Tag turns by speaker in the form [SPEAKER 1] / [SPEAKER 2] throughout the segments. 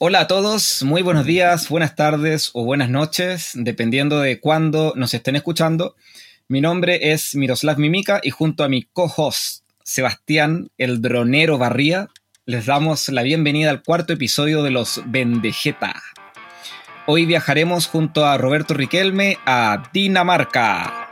[SPEAKER 1] Hola a todos, muy buenos días, buenas tardes o buenas noches, dependiendo de cuándo nos estén escuchando. Mi nombre es Miroslav Mimica y junto a mi co-host Sebastián el Dronero Barría, les damos la bienvenida al cuarto episodio de los Vendejeta. Hoy viajaremos junto a Roberto Riquelme a Dinamarca.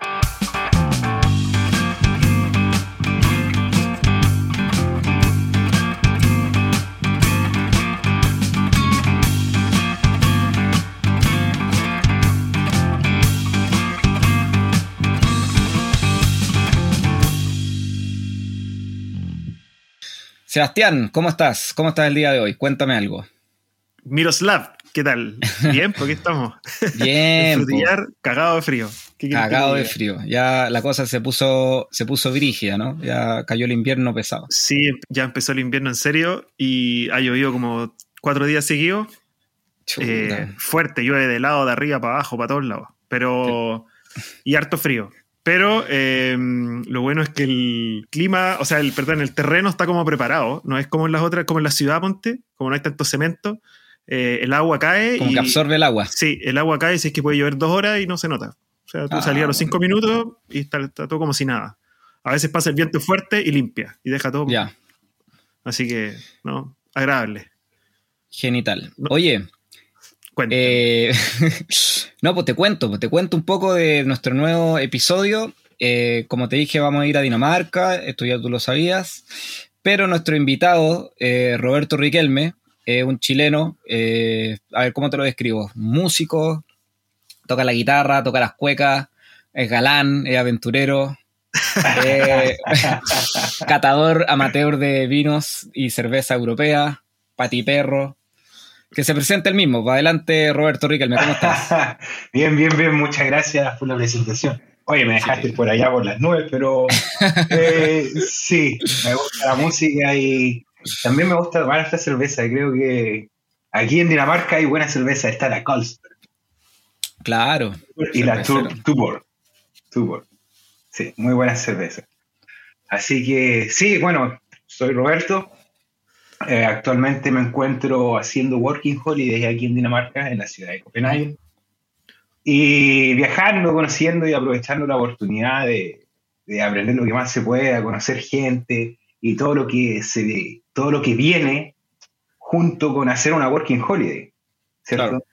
[SPEAKER 1] Sebastián, ¿cómo estás? ¿Cómo estás el día de hoy? Cuéntame algo.
[SPEAKER 2] Miroslav, ¿qué tal? Bien, ¿por qué estamos?
[SPEAKER 1] Bien.
[SPEAKER 2] Frutillar, cagado de frío.
[SPEAKER 1] Cagado de frío. Ya la cosa se puso, se puso brígida, ¿no? Ya cayó el invierno pesado.
[SPEAKER 2] Sí, ya empezó el invierno en serio y ha llovido como cuatro días seguidos. Eh, fuerte, llueve de lado, de arriba, para abajo, para todos lados. Pero. Y harto frío. Pero em, lo bueno es que el clima, o sea, el, perdón, el terreno está como preparado. No es como en las otras, como en la ciudad, ponte, como no hay tanto cemento. Eh, el agua cae.
[SPEAKER 1] Como
[SPEAKER 2] y,
[SPEAKER 1] que absorbe el agua.
[SPEAKER 2] Sí, el agua cae si es que puede llover dos horas y no se nota. O sea, tú
[SPEAKER 1] Ah,
[SPEAKER 2] salías a los cinco minutos y está, está todo como si nada. A veces pasa el viento fuerte y limpia y deja todo.
[SPEAKER 1] Ya,
[SPEAKER 2] Así que, ¿no? Agradable.
[SPEAKER 1] genital. Oye. Eh, no, pues te cuento, pues te cuento un poco de nuestro nuevo episodio. Eh, como te dije, vamos a ir a Dinamarca, esto ya tú lo sabías. Pero nuestro invitado, eh, Roberto Riquelme, es un chileno, a ver cómo te lo describo, músico, toca la guitarra, toca las cuecas, es galán, es aventurero, catador amateur de vinos y cerveza europea, patiperro. Que se presente el mismo. Va adelante, Roberto Riquelme, ¿cómo estás?
[SPEAKER 3] bien, bien, bien, muchas gracias por la presentación. Oye, me dejaste
[SPEAKER 1] Sí.
[SPEAKER 3] por allá por las nubes, pero eh, sí, me gusta la música y también me gusta tomar esta cerveza. Creo que aquí en Dinamarca hay buena cerveza, está la Carlsberg
[SPEAKER 1] Claro.
[SPEAKER 3] y la Tuborg. Tuborg. Sí, muy buena cerveza. Así que sí, bueno, soy Roberto. Eh, actualmente me encuentro haciendo Working Holiday aquí en Dinamarca, en la ciudad de Copenhague. Y viajando, conociendo y aprovechando la oportunidad de, de aprender lo que más se pueda, conocer gente y todo lo que se todo lo que viene junto con hacer una Working Holiday. ¿Cierto?
[SPEAKER 1] Claro.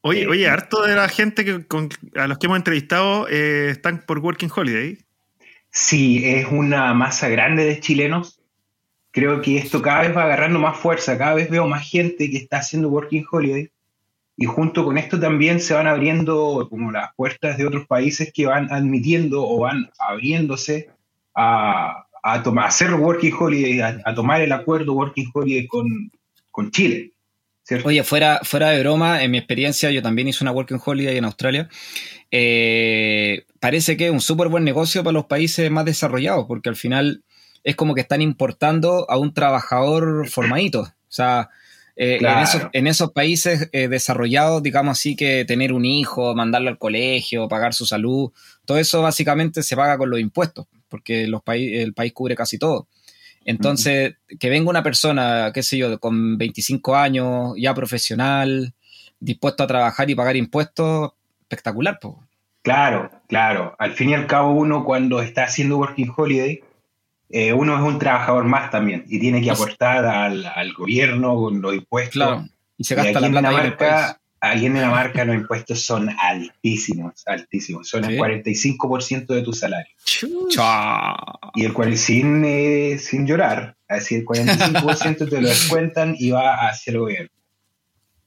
[SPEAKER 2] Oye,
[SPEAKER 3] eh,
[SPEAKER 2] oye, harto de la gente que, con- a los que hemos entrevistado eh, están por Working Holiday.
[SPEAKER 3] Sí, es una masa grande de chilenos. Creo que esto cada vez va agarrando más fuerza, cada vez veo más gente que está haciendo Working Holiday. Y junto con esto también se van abriendo como las puertas de otros países que van admitiendo o van abriéndose a, a, toma- a hacer Working Holiday, a, a tomar el acuerdo Working Holiday con, con Chile. ¿cierto?
[SPEAKER 1] Oye, fuera, fuera de broma, en mi experiencia, yo también hice una Working Holiday en Australia. Eh, parece que es un súper buen negocio para los países más desarrollados, porque al final es como que están importando a un trabajador formadito. O sea, eh, en, esos, en esos países eh, desarrollados, digamos así, que tener un hijo, mandarlo al colegio, pagar su salud, todo eso básicamente se paga con los impuestos, porque los paí- el país cubre casi todo. Entonces, que venga una persona, qué sé yo, con 25 años, ya profesional, dispuesto a trabajar y pagar impuestos, espectacular.
[SPEAKER 3] Claro, claro. Al fin y al cabo, uno cuando está haciendo Working Holiday, eh, uno es un trabajador más también y tiene que aportar al, al gobierno con los impuestos.
[SPEAKER 1] Claro. Y se gasta
[SPEAKER 3] aquí
[SPEAKER 1] la
[SPEAKER 3] en
[SPEAKER 1] plata.
[SPEAKER 3] Dinamarca, aquí en Dinamarca los impuestos son altísimos, altísimos. Son
[SPEAKER 1] ¿Sí?
[SPEAKER 3] el 45% de tu salario.
[SPEAKER 1] Chao.
[SPEAKER 3] Y el cual sin, eh, sin llorar, así el 45% te lo descuentan y va hacia el gobierno.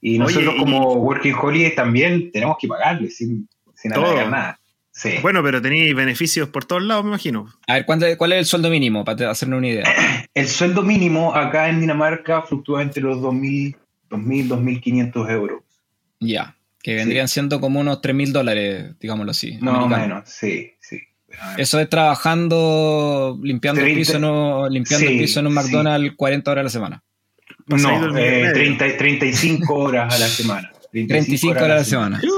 [SPEAKER 3] Y
[SPEAKER 2] Oye,
[SPEAKER 3] nosotros
[SPEAKER 2] y-
[SPEAKER 3] como Working Holiday también tenemos que pagarle sin, sin nada. Sí.
[SPEAKER 2] Bueno, pero tenéis beneficios por todos lados, me imagino.
[SPEAKER 1] A ver, ¿cuánto- ¿cuál es el sueldo mínimo para hacernos una idea?
[SPEAKER 3] El sueldo mínimo acá en Dinamarca fluctúa entre los 2.000, 2.000, 2.500 euros.
[SPEAKER 1] Ya. Que vendrían siendo como unos 3 mil dólares, digámoslo así.
[SPEAKER 3] Más o
[SPEAKER 1] americanos.
[SPEAKER 3] menos, sí, sí.
[SPEAKER 1] Eso es trabajando, limpiando, el
[SPEAKER 3] 30,
[SPEAKER 1] piso, en un- limpiando el
[SPEAKER 3] sí,
[SPEAKER 1] piso en un
[SPEAKER 3] sí.
[SPEAKER 1] McDonald's 40 horas a la semana.
[SPEAKER 3] No, eh,
[SPEAKER 2] medio.
[SPEAKER 3] 30, 35 horas a la semana.
[SPEAKER 1] 35 horas a la semana.
[SPEAKER 3] Sí.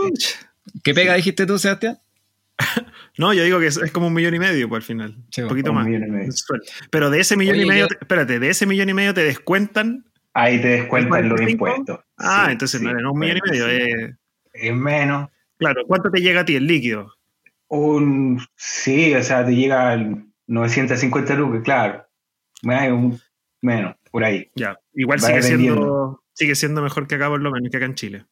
[SPEAKER 1] ¿Qué pega dijiste tú, Sebastián?
[SPEAKER 2] No, yo digo que es, es como un millón y medio, pues al final.
[SPEAKER 1] Sí,
[SPEAKER 2] un poquito
[SPEAKER 3] un
[SPEAKER 2] más.
[SPEAKER 3] millón y medio.
[SPEAKER 2] Pero de ese millón
[SPEAKER 1] Oye,
[SPEAKER 2] y medio,
[SPEAKER 1] yo-
[SPEAKER 2] te- espérate, de ese millón y medio te descuentan
[SPEAKER 3] Ahí te descuentan los impuestos.
[SPEAKER 2] Ah, entonces no es un millón y medio. Es...
[SPEAKER 3] es menos.
[SPEAKER 2] Claro, ¿cuánto te llega a ti el líquido?
[SPEAKER 3] Un, sí, o sea, te llega al 950 lucas, claro. Un, menos, por ahí.
[SPEAKER 2] Ya, igual sigue siendo, sigue siendo mejor que acá por lo menos que acá en Chile.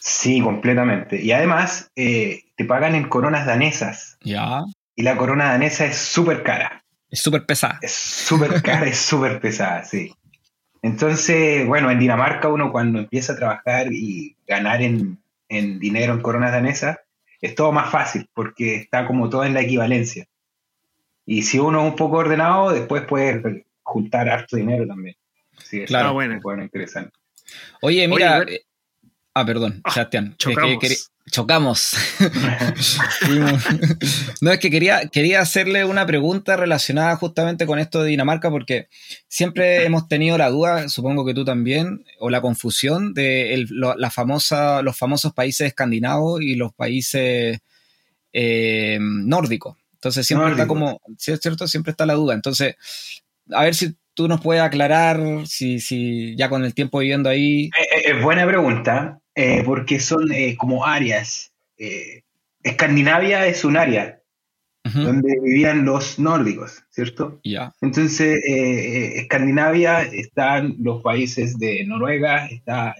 [SPEAKER 3] Sí, completamente. Y además eh, te pagan en coronas danesas.
[SPEAKER 1] Ya.
[SPEAKER 3] Y la corona danesa es súper cara.
[SPEAKER 1] Es súper pesada.
[SPEAKER 3] Es súper cara, es súper pesada, sí. Entonces, bueno, en Dinamarca uno cuando empieza a trabajar y ganar en, en dinero en coronas danesas, es todo más fácil porque está como todo en la equivalencia. Y si uno es un poco ordenado, después puede juntar harto dinero también.
[SPEAKER 1] Sí, claro,
[SPEAKER 2] bueno.
[SPEAKER 3] bueno, interesante.
[SPEAKER 1] Oye, mira. Eh, ah, perdón,
[SPEAKER 2] ah,
[SPEAKER 1] Sebastián.
[SPEAKER 2] Chocamos.
[SPEAKER 1] chocamos. no, es que quería, quería hacerle una pregunta relacionada justamente con esto de Dinamarca, porque siempre hemos tenido la duda, supongo que tú también, o la confusión de la famosa, los famosos países escandinavos y los países eh, nórdicos. Entonces siempre está como, si es cierto, siempre está la duda. Entonces, a ver si tú nos puedes aclarar, si, si ya con el tiempo viviendo ahí.
[SPEAKER 3] Es eh, eh, buena pregunta, eh, porque son como áreas. Escandinavia es un área donde vivían los nórdicos, ¿cierto?
[SPEAKER 1] Ya.
[SPEAKER 3] Entonces, Escandinavia están los países de Noruega, está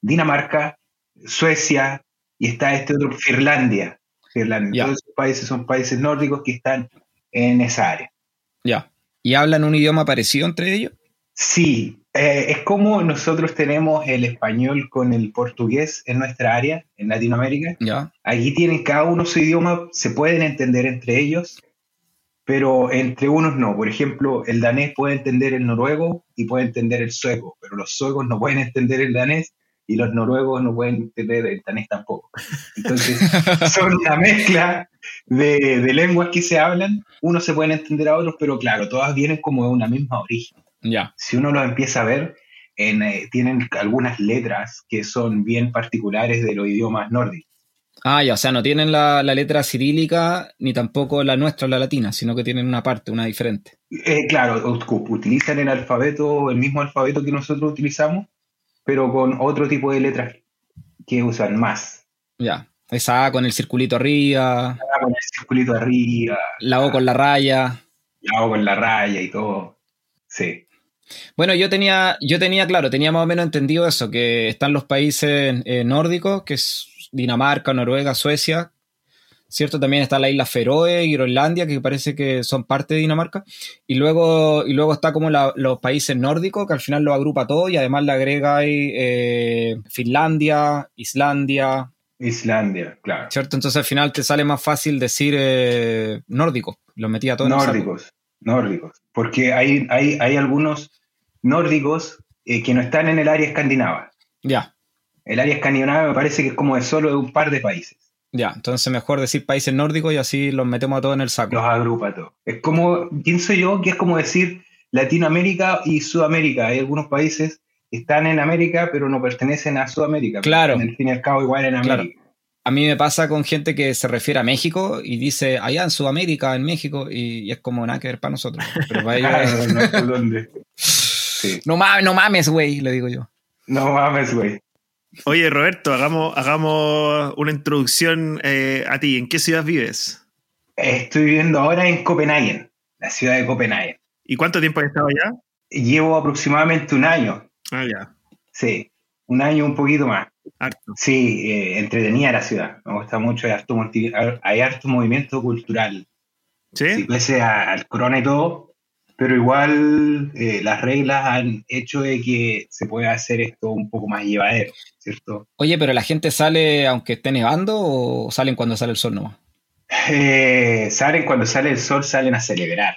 [SPEAKER 3] Dinamarca, Suecia y está este otro, Finlandia. Finlandia. Todos esos países son países nórdicos que están en esa área.
[SPEAKER 1] Ya. ¿Y hablan un idioma parecido entre ellos?
[SPEAKER 3] Sí, eh, es como nosotros tenemos el español con el portugués en nuestra área, en Latinoamérica. Allí tienen cada uno su idioma, se pueden entender entre ellos, pero entre unos no. Por ejemplo, el danés puede entender el noruego y puede entender el sueco, pero los suecos no pueden entender el danés y los noruegos no pueden entender el danés tampoco. Entonces, son una mezcla de, lenguas que se hablan, unos se pueden entender a otros, pero claro, todas vienen como de una misma origen.
[SPEAKER 1] Ya.
[SPEAKER 3] Si uno lo empieza a ver, en, eh, tienen algunas letras que son bien particulares de los idiomas nórdicos.
[SPEAKER 1] Ah, ya, o sea, no tienen la, letra cirílica ni tampoco la nuestra, la latina, sino que tienen una parte, una diferente.
[SPEAKER 3] Eh, claro, utilizan el alfabeto, el mismo alfabeto que nosotros utilizamos, pero con otro tipo de letras que usan más.
[SPEAKER 1] Ya, esa A con el circulito arriba.
[SPEAKER 3] La con el circulito arriba.
[SPEAKER 1] La O con la raya.
[SPEAKER 3] La O con la raya y todo. Sí.
[SPEAKER 1] Bueno, yo tenía, yo tenía, claro, tenía más o menos entendido eso, que están los países eh, nórdicos, que es Dinamarca, Noruega, Suecia, ¿cierto? También está la isla Feroe y Groenlandia, que parece que son parte de Dinamarca. Y luego, y luego está como los países nórdicos, que al final lo agrupa todo y además le agrega ahí eh, Finlandia, Islandia.
[SPEAKER 3] Islandia, claro.
[SPEAKER 1] ¿Cierto? Entonces al final te sale más fácil decir eh, nórdico. Lo metía todo
[SPEAKER 3] Nórdicos, nórdicos. Porque hay, hay, hay algunos nórdicos eh, que no están en el área escandinava.
[SPEAKER 1] Ya.
[SPEAKER 3] El área escandinava me parece que es como de solo de un par de países.
[SPEAKER 1] Ya, entonces mejor decir países nórdicos y así los metemos a todos en el saco.
[SPEAKER 3] Los agrupa todos. Es como, pienso yo que es como decir Latinoamérica y Sudamérica. Hay algunos países que están en América pero no pertenecen a Sudamérica.
[SPEAKER 1] Claro.
[SPEAKER 3] En el fin y al cabo igual en América.
[SPEAKER 1] A mí me pasa con gente que se refiere a México y dice allá en Sudamérica, en México, y, es como nada que ver para nosotros. Pero para ellos,
[SPEAKER 3] ¿dónde? Sí.
[SPEAKER 1] no, mames, no mames, güey, le digo yo.
[SPEAKER 3] No mames, güey.
[SPEAKER 2] Oye, Roberto, hagamos, hagamos una introducción eh, a ti. ¿En qué ciudad vives?
[SPEAKER 3] Estoy viviendo ahora en Copenhague, la ciudad de Copenhague.
[SPEAKER 2] ¿Y cuánto tiempo has estado allá?
[SPEAKER 3] Llevo aproximadamente un año.
[SPEAKER 2] Ah, ya.
[SPEAKER 3] Sí, un año un poquito más.
[SPEAKER 2] Harto.
[SPEAKER 3] Sí, eh, entretenida la ciudad. Me gusta mucho, hay harto, hay harto movimiento cultural.
[SPEAKER 2] ¿Sí?
[SPEAKER 3] sí pese al corona y todo, pero igual eh, las reglas han hecho de que se pueda hacer esto un poco más llevadero, ¿cierto?
[SPEAKER 1] Oye, pero la gente sale aunque esté nevando o salen cuando sale el sol nomás?
[SPEAKER 3] Eh, salen cuando sale el sol, salen a celebrar.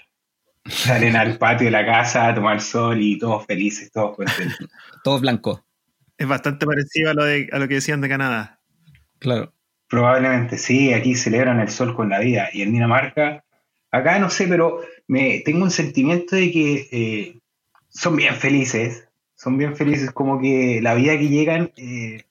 [SPEAKER 3] Salen al patio de la casa a tomar sol y todos felices, todos contentos.
[SPEAKER 1] todos blancos.
[SPEAKER 2] Es bastante parecido a lo, de, a lo que decían de Canadá.
[SPEAKER 1] Claro.
[SPEAKER 3] Probablemente sí, aquí celebran el sol con la vida. Y en Dinamarca, acá no sé, pero me, tengo un sentimiento de que eh, son bien felices, son bien felices, como que la vida que llegan eh,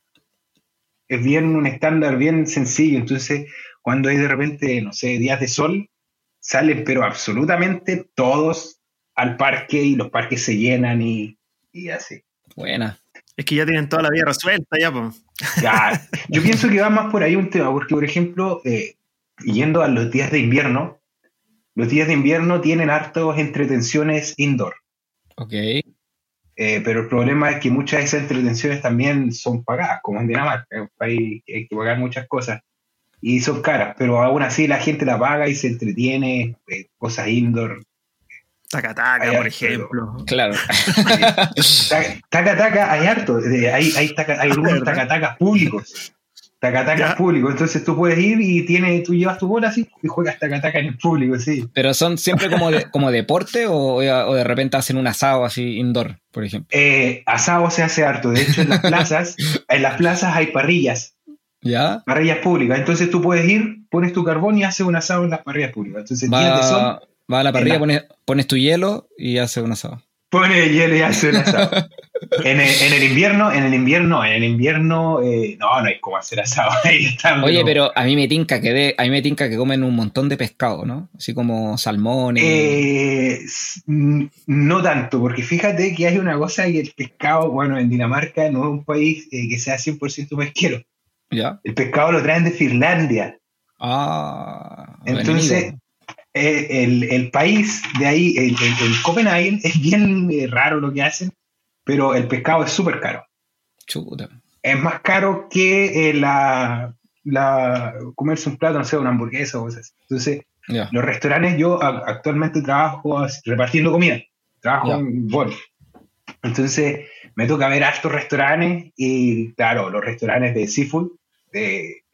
[SPEAKER 3] es bien un estándar bien sencillo, entonces cuando hay de repente, no sé, días de sol, salen pero absolutamente todos al parque y los parques se llenan y, y así.
[SPEAKER 1] Buena.
[SPEAKER 2] Es que ya tienen toda la vida resuelta, ya, pues.
[SPEAKER 3] Ya, yo pienso que va más por ahí un tema, porque, por ejemplo, eh, yendo a los días de invierno, los días de invierno tienen hartos entretenciones indoor.
[SPEAKER 1] Ok.
[SPEAKER 3] Eh, pero el problema es que muchas de esas entretenciones también son pagadas, como en Dinamarca, es un país que hay que pagar muchas cosas y son caras, pero aún así la gente la paga y se entretiene, eh, cosas indoor.
[SPEAKER 2] Taca-taca,
[SPEAKER 3] Hay
[SPEAKER 2] por
[SPEAKER 3] harto,
[SPEAKER 2] ejemplo.
[SPEAKER 1] Claro.
[SPEAKER 3] Taca-taca hay harto, eh, hay, hay, taca- hay algunos tacatacas públicos. Tacatacas
[SPEAKER 2] Ya.
[SPEAKER 3] públicos, entonces tú puedes ir y tiene, tú llevas tu bola así y juegas tacataca en el público, sí.
[SPEAKER 1] Pero son siempre como, de, como deporte o, o de repente hacen un asado así indoor, por ejemplo.
[SPEAKER 3] Eh, asado se hace harto, de hecho en las plazas, en las plazas hay parrillas,
[SPEAKER 1] ¿Ya?
[SPEAKER 3] parrillas públicas, entonces tú puedes ir, pones tu carbón y haces un asado en las parrillas públicas. Entonces días de sol,
[SPEAKER 1] Va, va a la parrilla,
[SPEAKER 3] la-
[SPEAKER 1] pones, pones tu hielo y hace un asado.
[SPEAKER 3] pone hielo y hace un asado. En el, en el invierno, en el invierno, en el invierno, eh, no, no hay como hacer asado. Ahí está,
[SPEAKER 1] Oye, pero a mí me tinca que de, a mí me tinca que comen un montón de pescado, ¿no? Así como salmones.
[SPEAKER 3] Eh, no tanto, porque fíjate que hay una cosa que el pescado, bueno, en Dinamarca no es un país eh, que sea 100% pesquero.
[SPEAKER 1] ¿Ya?
[SPEAKER 3] El pescado lo traen de Finlandia.
[SPEAKER 1] Ah.
[SPEAKER 3] Entonces, eh, el, el país de ahí, el, el- el Copenhagen, es bien eh, raro lo que hacen, pero el pescado es súper caro.
[SPEAKER 1] Chuta.
[SPEAKER 3] Es más caro que eh, la, la comerse un plato, no sé, una hamburguesa o cosas así. Entonces,
[SPEAKER 1] Ya.
[SPEAKER 3] los restaurantes, yo a- actualmente trabajo repartiendo comida, trabajo
[SPEAKER 1] Ya.
[SPEAKER 3] en Bol. Entonces, me toca ver hartos restaurantes y, claro, los restaurantes de seafood, de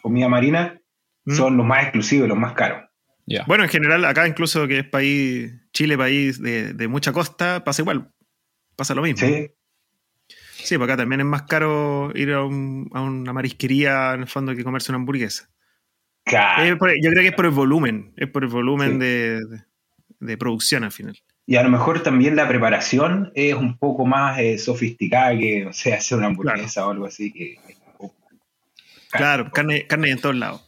[SPEAKER 3] comida marina,
[SPEAKER 2] Mm.
[SPEAKER 3] son los más exclusivos, los más caros.
[SPEAKER 1] Ya.
[SPEAKER 2] Bueno, en general, acá incluso que es país, Chile, país de, de mucha costa, pasa igual. Pasa lo mismo.
[SPEAKER 3] ¿sí?
[SPEAKER 2] Sí, porque acá también es más caro ir a, un- a una marisquería, en el fondo, que comerse una hamburguesa.
[SPEAKER 3] Claro.
[SPEAKER 2] Por- yo creo que es por el volumen, es por el volumen
[SPEAKER 3] Sí.
[SPEAKER 2] de, de- de producción al final.
[SPEAKER 3] Y a lo mejor también la preparación es un poco más eh, sofisticada que, no sé, hacer una hamburguesa o algo así. Que,
[SPEAKER 2] Claro, carne, carne en todos lados.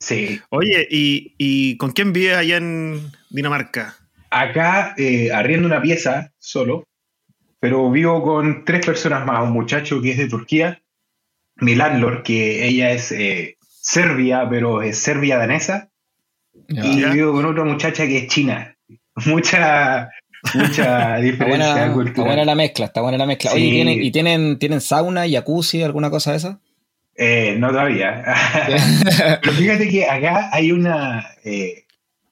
[SPEAKER 3] Sí.
[SPEAKER 2] Oye, ¿y, y con quién vives allá en Dinamarca?
[SPEAKER 3] Acá eh, arriendo una pieza solo, pero vivo con tres personas más. Un muchacho que es de Turquía, mi landlord, que ella es eh, serbia, pero es serbia danesa,
[SPEAKER 1] Ya.
[SPEAKER 3] y vivo con otra muchacha que es china. Mucha, mucha
[SPEAKER 1] Está
[SPEAKER 3] diferencia
[SPEAKER 1] buena, está
[SPEAKER 3] cultural.
[SPEAKER 1] buena la mezcla, está buena la mezcla. Oye,
[SPEAKER 3] Sí.
[SPEAKER 1] ¿y tienen, ¿y tienen, tienen sauna, jacuzzi, alguna cosa de esa?
[SPEAKER 3] Eh, no todavía. Pero fíjate que acá hay una. eh,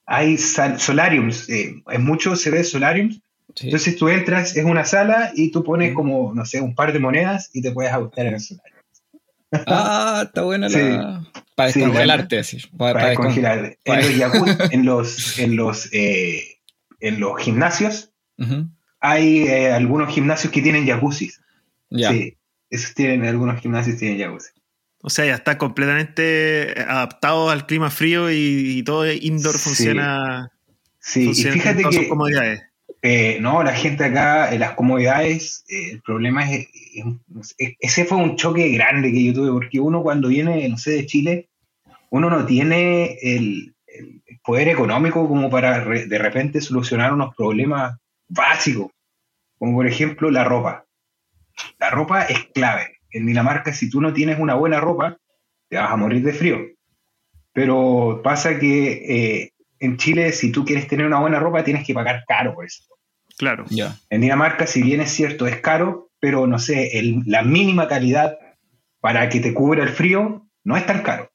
[SPEAKER 3] hay solariums. eh, en muchos se ve solariums.
[SPEAKER 1] Sí.
[SPEAKER 3] Entonces tú entras, es una sala y tú pones como, no sé, un par de monedas y te puedes ajustar en el solarium.
[SPEAKER 1] Ah, está buena la. Para
[SPEAKER 3] Sí,
[SPEAKER 1] descongelarte, así. Para,
[SPEAKER 3] Para
[SPEAKER 1] para descon-
[SPEAKER 3] descongelar. En
[SPEAKER 1] para-
[SPEAKER 3] los, jacuzzi- en los, en los, eh, en los gimnasios hay eh, algunos gimnasios que tienen jacuzzis.
[SPEAKER 1] Ya.
[SPEAKER 3] Sí, esos tienen, algunos gimnasios tienen jacuzzi.
[SPEAKER 2] O sea, ya está completamente adaptado al clima frío y, y todo indoor
[SPEAKER 3] Sí.
[SPEAKER 2] funciona,
[SPEAKER 3] Sí, y
[SPEAKER 2] funciona
[SPEAKER 3] fíjate
[SPEAKER 2] con todas sus
[SPEAKER 3] que
[SPEAKER 2] comodidades.
[SPEAKER 3] Eh, no, la gente acá, eh, las comodidades, eh, el problema es, ese fue un choque grande que yo tuve, porque uno cuando viene, no sé, de Chile, uno no tiene el, poder económico como para de repente solucionar unos problemas básicos, como por ejemplo la ropa. La ropa es clave. En Dinamarca, si tú no tienes una buena ropa, te vas a morir de frío. Pero pasa que eh, en Chile, si tú quieres tener una buena ropa, tienes que pagar caro por eso.
[SPEAKER 2] Claro.
[SPEAKER 3] En Dinamarca, si bien es cierto, es caro, pero no sé, el- la mínima calidad para que te cubra el frío no es tan caro.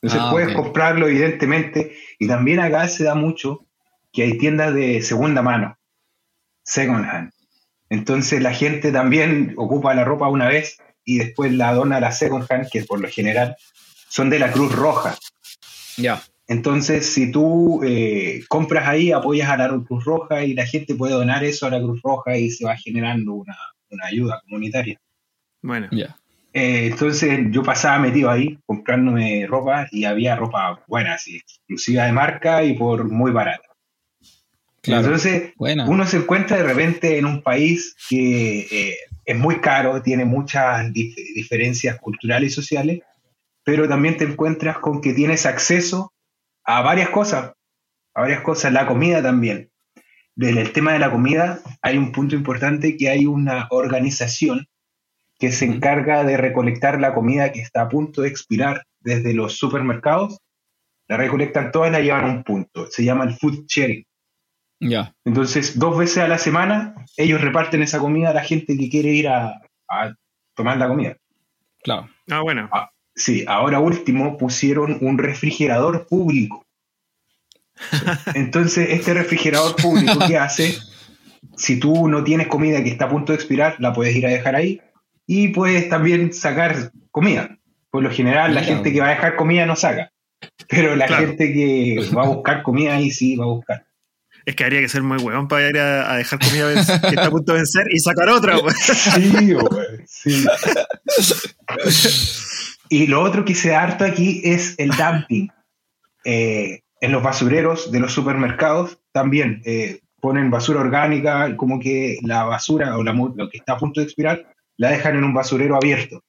[SPEAKER 3] Entonces
[SPEAKER 1] Ah,
[SPEAKER 3] puedes comprarlo, evidentemente. Y también acá se da mucho que hay tiendas de segunda mano, second hand. Entonces la gente también ocupa la ropa una vez y después la dona a la second hand, que por lo general son de la Cruz Roja.
[SPEAKER 1] Ya.
[SPEAKER 3] Entonces, si tú eh, compras ahí, apoyas a la Cruz Roja y la gente puede donar eso a la Cruz Roja y se va generando una, una ayuda comunitaria.
[SPEAKER 2] Bueno,
[SPEAKER 1] Ya.
[SPEAKER 3] Eh, entonces, yo pasaba metido ahí comprándome ropa y había ropa buena, así, exclusiva de marca y por muy barata.
[SPEAKER 1] Claro.
[SPEAKER 3] Entonces,
[SPEAKER 1] Buena.
[SPEAKER 3] uno se encuentra de repente en un país que eh, es muy caro, tiene muchas dif- diferencias culturales y sociales, pero también te encuentras con que tienes acceso a varias cosas, a varias cosas, la comida también. en el tema de la comida hay un punto importante que hay una organización que se encarga de recolectar la comida que está a punto de expirar desde los supermercados. La recolectan todas y la llevan a un punto. Se llama el food sharing.
[SPEAKER 1] Ya.
[SPEAKER 3] Entonces, dos veces a la semana, ellos reparten esa comida a la gente que quiere ir a, a tomar la comida.
[SPEAKER 1] Claro.
[SPEAKER 2] Ah, bueno.
[SPEAKER 3] Ah, sí, ahora último pusieron un refrigerador público. Entonces, este refrigerador público, ¿qué hace? Si tú no tienes comida que está a punto de expirar, la puedes ir a dejar ahí y puedes también sacar comida. Por lo general, la gente que va a dejar comida no saca, pero la
[SPEAKER 2] Claro.
[SPEAKER 3] gente que va a buscar comida ahí sí va a buscar.
[SPEAKER 2] Es que habría que ser muy huevón para ir a, a dejar comida que está a punto de vencer y sacar otra, weón.
[SPEAKER 3] Sí, sí. Y lo otro que se harto aquí es el dumping. Eh, en los basureros de los supermercados también eh, ponen basura orgánica, como que la basura o la lo que está a punto de expirar la dejan en un basurero abierto.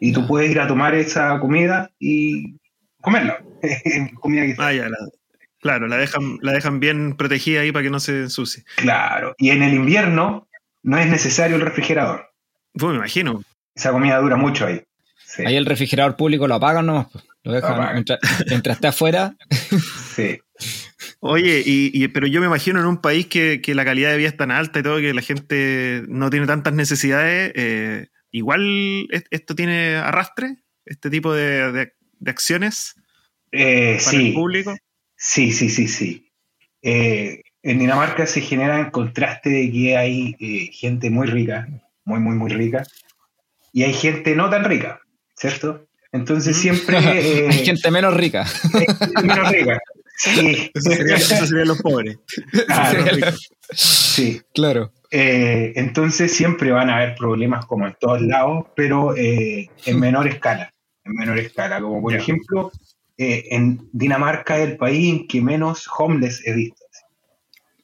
[SPEAKER 3] Y tú
[SPEAKER 1] Ya.
[SPEAKER 3] puedes ir a tomar esa comida y comerla. comida que-
[SPEAKER 2] Ah, ya, la- claro, la dejan, la dejan bien protegida ahí para que no se ensucie.
[SPEAKER 3] Claro. Y en el invierno no es necesario el refrigerador.
[SPEAKER 2] Pues me imagino.
[SPEAKER 3] Esa comida dura mucho ahí. Sí,
[SPEAKER 1] Ahí el refrigerador público lo apagan nomás. pues. Lo dejan
[SPEAKER 3] apagan.
[SPEAKER 1] mientras, mientras esté afuera.
[SPEAKER 3] sí.
[SPEAKER 2] Oye, y, y- pero yo me imagino en un país que, que la calidad de vida es tan alta y todo, que la gente no tiene tantas necesidades, eh, igual es- esto tiene arrastre, este tipo de, de- de acciones
[SPEAKER 3] Eh,
[SPEAKER 2] para el
[SPEAKER 3] sí.
[SPEAKER 2] público.
[SPEAKER 3] Sí, sí, sí, sí. Eh, en Dinamarca se genera el contraste de que hay eh, gente muy rica, muy, muy, muy rica, y hay gente no tan rica, ¿cierto? Entonces siempre... eh,
[SPEAKER 1] Hay gente menos rica.
[SPEAKER 3] hay gente menos rica. Sí,
[SPEAKER 2] Eso sería- eso los pobres.
[SPEAKER 3] Claro, sí.
[SPEAKER 1] Claro.
[SPEAKER 3] Eh, entonces siempre van a haber problemas como en todos lados, pero eh, en menor escala. En menor escala. Como por ejemplo, eh, en Dinamarca es el país en que menos homeless he visto.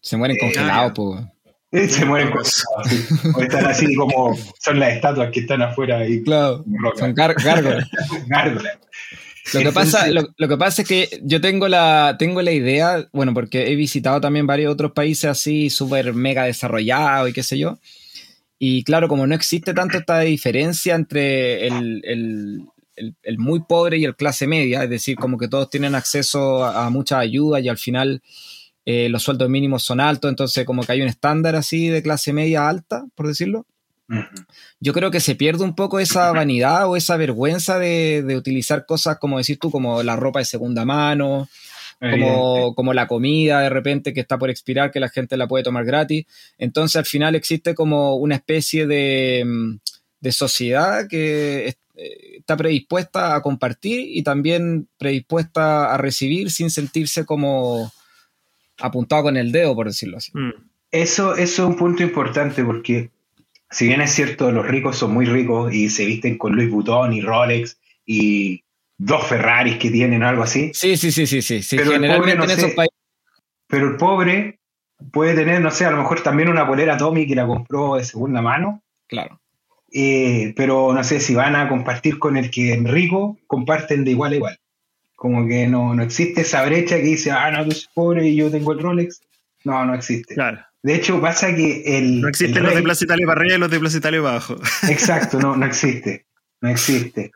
[SPEAKER 1] Se mueren
[SPEAKER 3] Eh,
[SPEAKER 1] congelados,
[SPEAKER 2] ya.
[SPEAKER 3] Se mueren cosas así. O están así como son las estatuas que están afuera ahí.
[SPEAKER 1] Claro. Son gárgolas.
[SPEAKER 3] Gárgolas.
[SPEAKER 1] Lo que, pasa, lo, lo que pasa es que yo tengo la, tengo la idea, bueno, porque he visitado también varios otros países así, súper mega desarrollados y qué sé yo. Y claro, como no existe tanto esta diferencia entre el, el- el- el muy pobre y el clase media, es decir, como que todos tienen acceso a, a mucha ayuda y al final eh, los sueldos mínimos son altos, entonces como que hay un estándar así de clase media alta, por decirlo. Yo creo que se pierde un poco esa vanidad o esa vergüenza de, de utilizar cosas como decís tú, como la ropa de segunda mano, como, como la comida de repente que está por expirar, que la gente la puede tomar gratis. Entonces al final existe como una especie de, mm, de sociedad que eh, está predispuesta a compartir y también predispuesta a recibir sin sentirse como apuntado con el dedo, por decirlo así.
[SPEAKER 2] Mm.
[SPEAKER 3] Eso, eso es un punto importante porque si bien es cierto, los ricos son muy ricos y se visten con Louis Vuitton y Rolex y dos Ferraris que tienen o algo así,
[SPEAKER 1] Sí, sí, sí, sí, sí. sí.
[SPEAKER 3] Pero el
[SPEAKER 1] Generalmente
[SPEAKER 3] pobre, no
[SPEAKER 1] en esos
[SPEAKER 3] sé,
[SPEAKER 1] países...
[SPEAKER 3] pero el pobre puede tener, no sé, a lo mejor también una polera Tommy que la compró de segunda mano,
[SPEAKER 1] Claro.
[SPEAKER 3] eh, pero no sé si van a compartir con el que es rico, comparten de igual a igual. Como que no, no existe esa brecha que dice, ah, no, tú eres pobre y yo tengo el Rolex. No, no existe.
[SPEAKER 2] Claro.
[SPEAKER 3] De hecho, pasa que el.
[SPEAKER 2] No existen
[SPEAKER 3] el
[SPEAKER 2] los de Plaza Italia para arriba y los de Plaza Italia para abajo.
[SPEAKER 3] Exacto, no, no existe. No existe.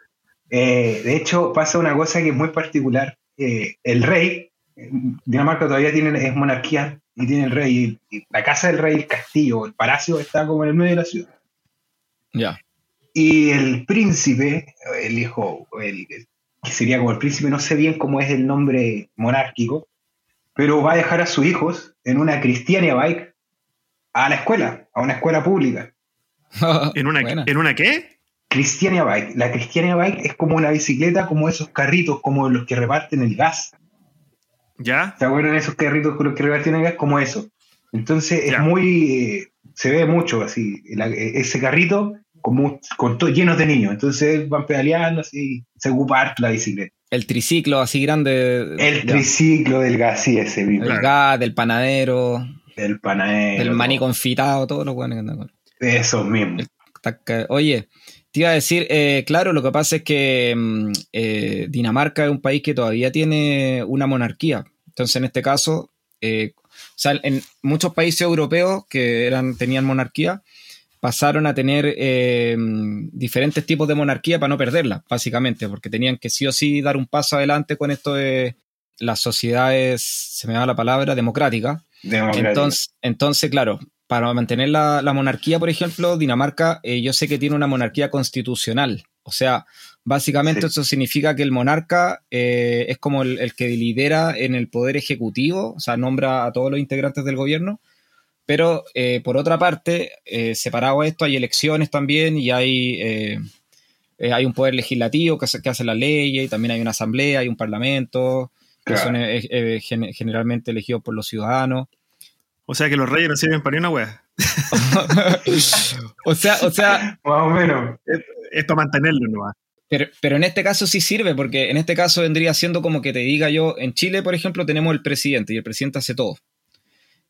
[SPEAKER 3] Eh, de hecho, pasa una cosa que es muy particular. Eh, el rey, Dinamarca todavía tiene, es monarquía y tiene el rey. Y, la casa del rey, el castillo, el palacio está como en el medio de la ciudad.
[SPEAKER 1] Ya.
[SPEAKER 3] Y el príncipe, el hijo, el, que sería como el príncipe, no sé bien cómo es el nombre monárquico, pero va a dejar a sus hijos en una Christiania Bike a la escuela, a una escuela pública.
[SPEAKER 2] ¿En una,
[SPEAKER 1] Buena.
[SPEAKER 2] ¿En una qué?
[SPEAKER 3] Christiania Bike. La Christiania Bike es como una bicicleta, como esos carritos, como los que reparten el gas.
[SPEAKER 2] ¿Ya?
[SPEAKER 3] ¿Se acuerdan esos carritos con los que reparten el gas? Como eso. Entonces
[SPEAKER 2] Ya.
[SPEAKER 3] es muy. eh, se ve mucho así. la- eh, ese carrito como, con todo llenos de niños. Entonces van pedaleando así. Se ocupa harto la bicicleta.
[SPEAKER 1] El triciclo así grande.
[SPEAKER 3] El
[SPEAKER 1] ya.
[SPEAKER 3] triciclo del gas, sí, ese mismo.
[SPEAKER 1] El gas, del panadero,
[SPEAKER 3] Del panadero.
[SPEAKER 1] del maní confitado, todo lo bueno que andan con.
[SPEAKER 3] Esos mismos.
[SPEAKER 1] Oye, te iba a decir, eh, claro, lo que pasa es que mm, eh, Dinamarca es un país que todavía tiene una monarquía. Entonces, en este caso, eh, sea, en muchos países europeos que eran, tenían monarquía, pasaron a tener eh, diferentes tipos de monarquía para no perderla, básicamente, porque tenían que sí o sí dar un paso adelante con esto de las sociedades, se me da la palabra, democrática. Entonces, entonces, claro, para mantener la, monarquía, por ejemplo, Dinamarca, eh, yo sé que tiene una monarquía constitucional. O sea, básicamente eso significa que el monarca eh, es como el, que lidera en el poder ejecutivo, o sea, nombra a todos los integrantes del gobierno, pero eh, por otra parte, eh, separado a esto, hay elecciones también y hay, eh, hay un poder legislativo que hace, que hace las leyes y también hay una asamblea, hay un parlamento, que son generalmente elegidos por los ciudadanos.
[SPEAKER 2] O sea que los reyes no sirven para ni una wea.
[SPEAKER 1] o sea, o sea.
[SPEAKER 3] Más o menos.
[SPEAKER 2] Es, para mantenerlo nomás.
[SPEAKER 1] Pero, pero, en este caso sí sirve, porque en este caso vendría siendo como que te diga yo, en Chile, por ejemplo, tenemos el presidente y el presidente hace todo.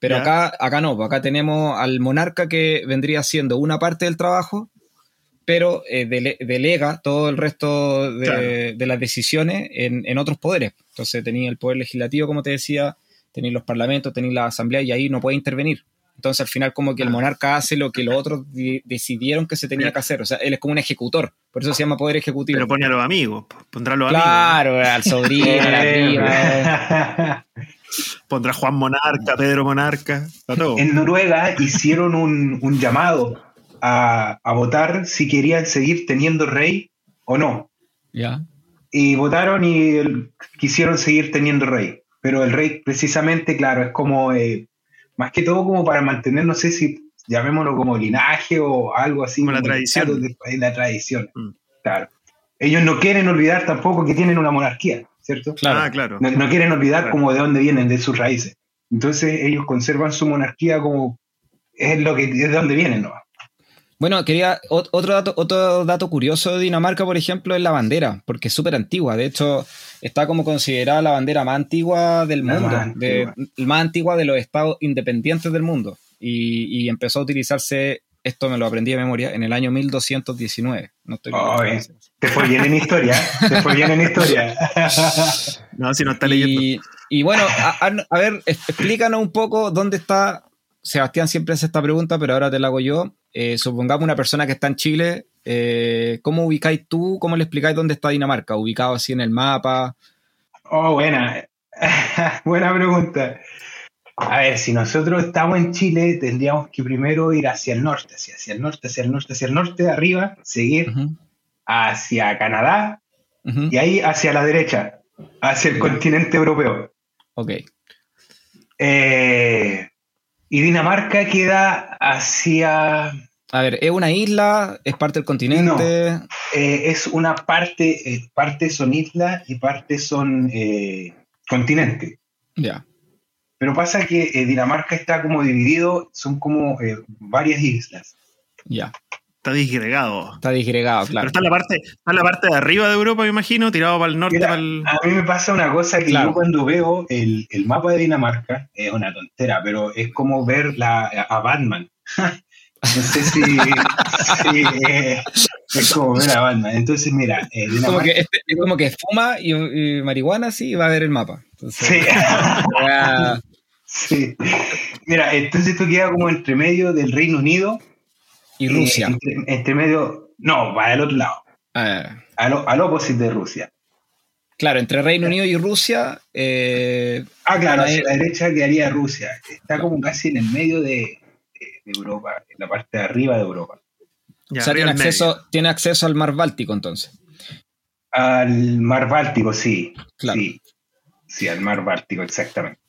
[SPEAKER 1] Pero acá, acá no, pues acá tenemos al monarca que vendría siendo una parte del trabajo, pero eh, delega todo el resto de, las decisiones en, otros poderes. Entonces tenía el poder legislativo, como te decía, tenía los parlamentos, tenía la asamblea y ahí no puede intervenir. Entonces al final como que el ah. monarca hace lo que los otros decidieron que se tenía que hacer. O sea, él es como un ejecutor. Por eso se llama poder ejecutivo.
[SPEAKER 2] Pero pone a los amigos, pondrá a los
[SPEAKER 1] amigos. Claro, al sobrino, a la prima.
[SPEAKER 2] Pondrá Juan Monarca, Pedro Monarca, todo.
[SPEAKER 3] En Noruega hicieron un, llamado a, votar si querían seguir teniendo rey o no.
[SPEAKER 1] Ya.
[SPEAKER 3] Y votaron y quisieron seguir teniendo rey. Pero el rey, precisamente, claro, es como, eh, más que todo como para mantener, no sé si llamémoslo como linaje o algo así.
[SPEAKER 2] Como la tradición.
[SPEAKER 3] la tradición, mm. claro. Ellos no quieren olvidar tampoco que tienen una monarquía. ¿Cierto?
[SPEAKER 2] Claro, ah, claro.
[SPEAKER 3] No, quieren olvidar como de dónde vienen, de sus raíces. Entonces ellos conservan su monarquía como es lo que es de dónde vienen, ¿no?
[SPEAKER 1] Bueno, quería otro dato, otro dato curioso de Dinamarca, por ejemplo, es la bandera, porque es súper antigua. De hecho, está como considerada la bandera más antigua del mundo, más antigua. De, más antigua de los estados independientes del mundo. Y, y, empezó a utilizarse esto me lo aprendí de memoria, en el año 1219. No estoy
[SPEAKER 3] te fue bien en historia, te fue bien en historia.
[SPEAKER 2] no, si no está leyendo.
[SPEAKER 1] Y, bueno, a, ver, explícanos un poco dónde está, Sebastián siempre hace esta pregunta, pero ahora te la hago yo. Eh, supongamos una persona que está en Chile, eh, ¿cómo ubicáis tú, cómo le explicáis dónde está Dinamarca? ¿Ubicado así en el mapa?
[SPEAKER 3] Oh, buena, buena pregunta. A ver, si nosotros estamos en Chile, tendríamos que primero ir hacia el norte, hacia, hacia el norte, hacia el norte, hacia el norte, arriba, seguir hacia Canadá y ahí hacia la derecha, hacia el continente europeo.
[SPEAKER 1] Ok.
[SPEAKER 3] Eh, y Dinamarca queda hacia...
[SPEAKER 1] A ver, ¿es una isla? ¿Es parte del continente?
[SPEAKER 3] No, eh, es una parte, eh, parte son islas y parte son continente.
[SPEAKER 1] Ya.
[SPEAKER 3] Pero pasa que eh, Dinamarca está como dividido, son como eh, varias islas.
[SPEAKER 1] Ya.
[SPEAKER 2] Está disgregado.
[SPEAKER 1] Está disgregado, claro.
[SPEAKER 2] Pero está en la parte, está la parte de arriba de Europa, me imagino, tirado para el norte. A mí
[SPEAKER 3] me pasa una cosa que yo cuando veo el, mapa de Dinamarca, es una tontera, pero es como ver la, a Batman. no sé si, eh, es como ver a Batman. Entonces, mira,
[SPEAKER 1] Dinamarca, como, que, este, como que fuma y, marihuana, sí, va a ver el mapa. sí.
[SPEAKER 3] Sí. Mira, entonces esto queda como entre medio del Reino Unido
[SPEAKER 1] y Rusia.
[SPEAKER 3] Eh, entre, medio. No, va al otro lado. Ah. Al, al opposite de Rusia.
[SPEAKER 1] Claro, entre Reino Unido y Rusia. Eh,
[SPEAKER 3] ah, claro, hacia la derecha quedaría Rusia. Está como casi en el medio de, Europa, en la parte de arriba de Europa.
[SPEAKER 1] o sea, tiene acceso, tiene acceso al mar Báltico entonces.
[SPEAKER 3] Al mar Báltico, sí. Claro. Sí, sí al mar Báltico, exactamente.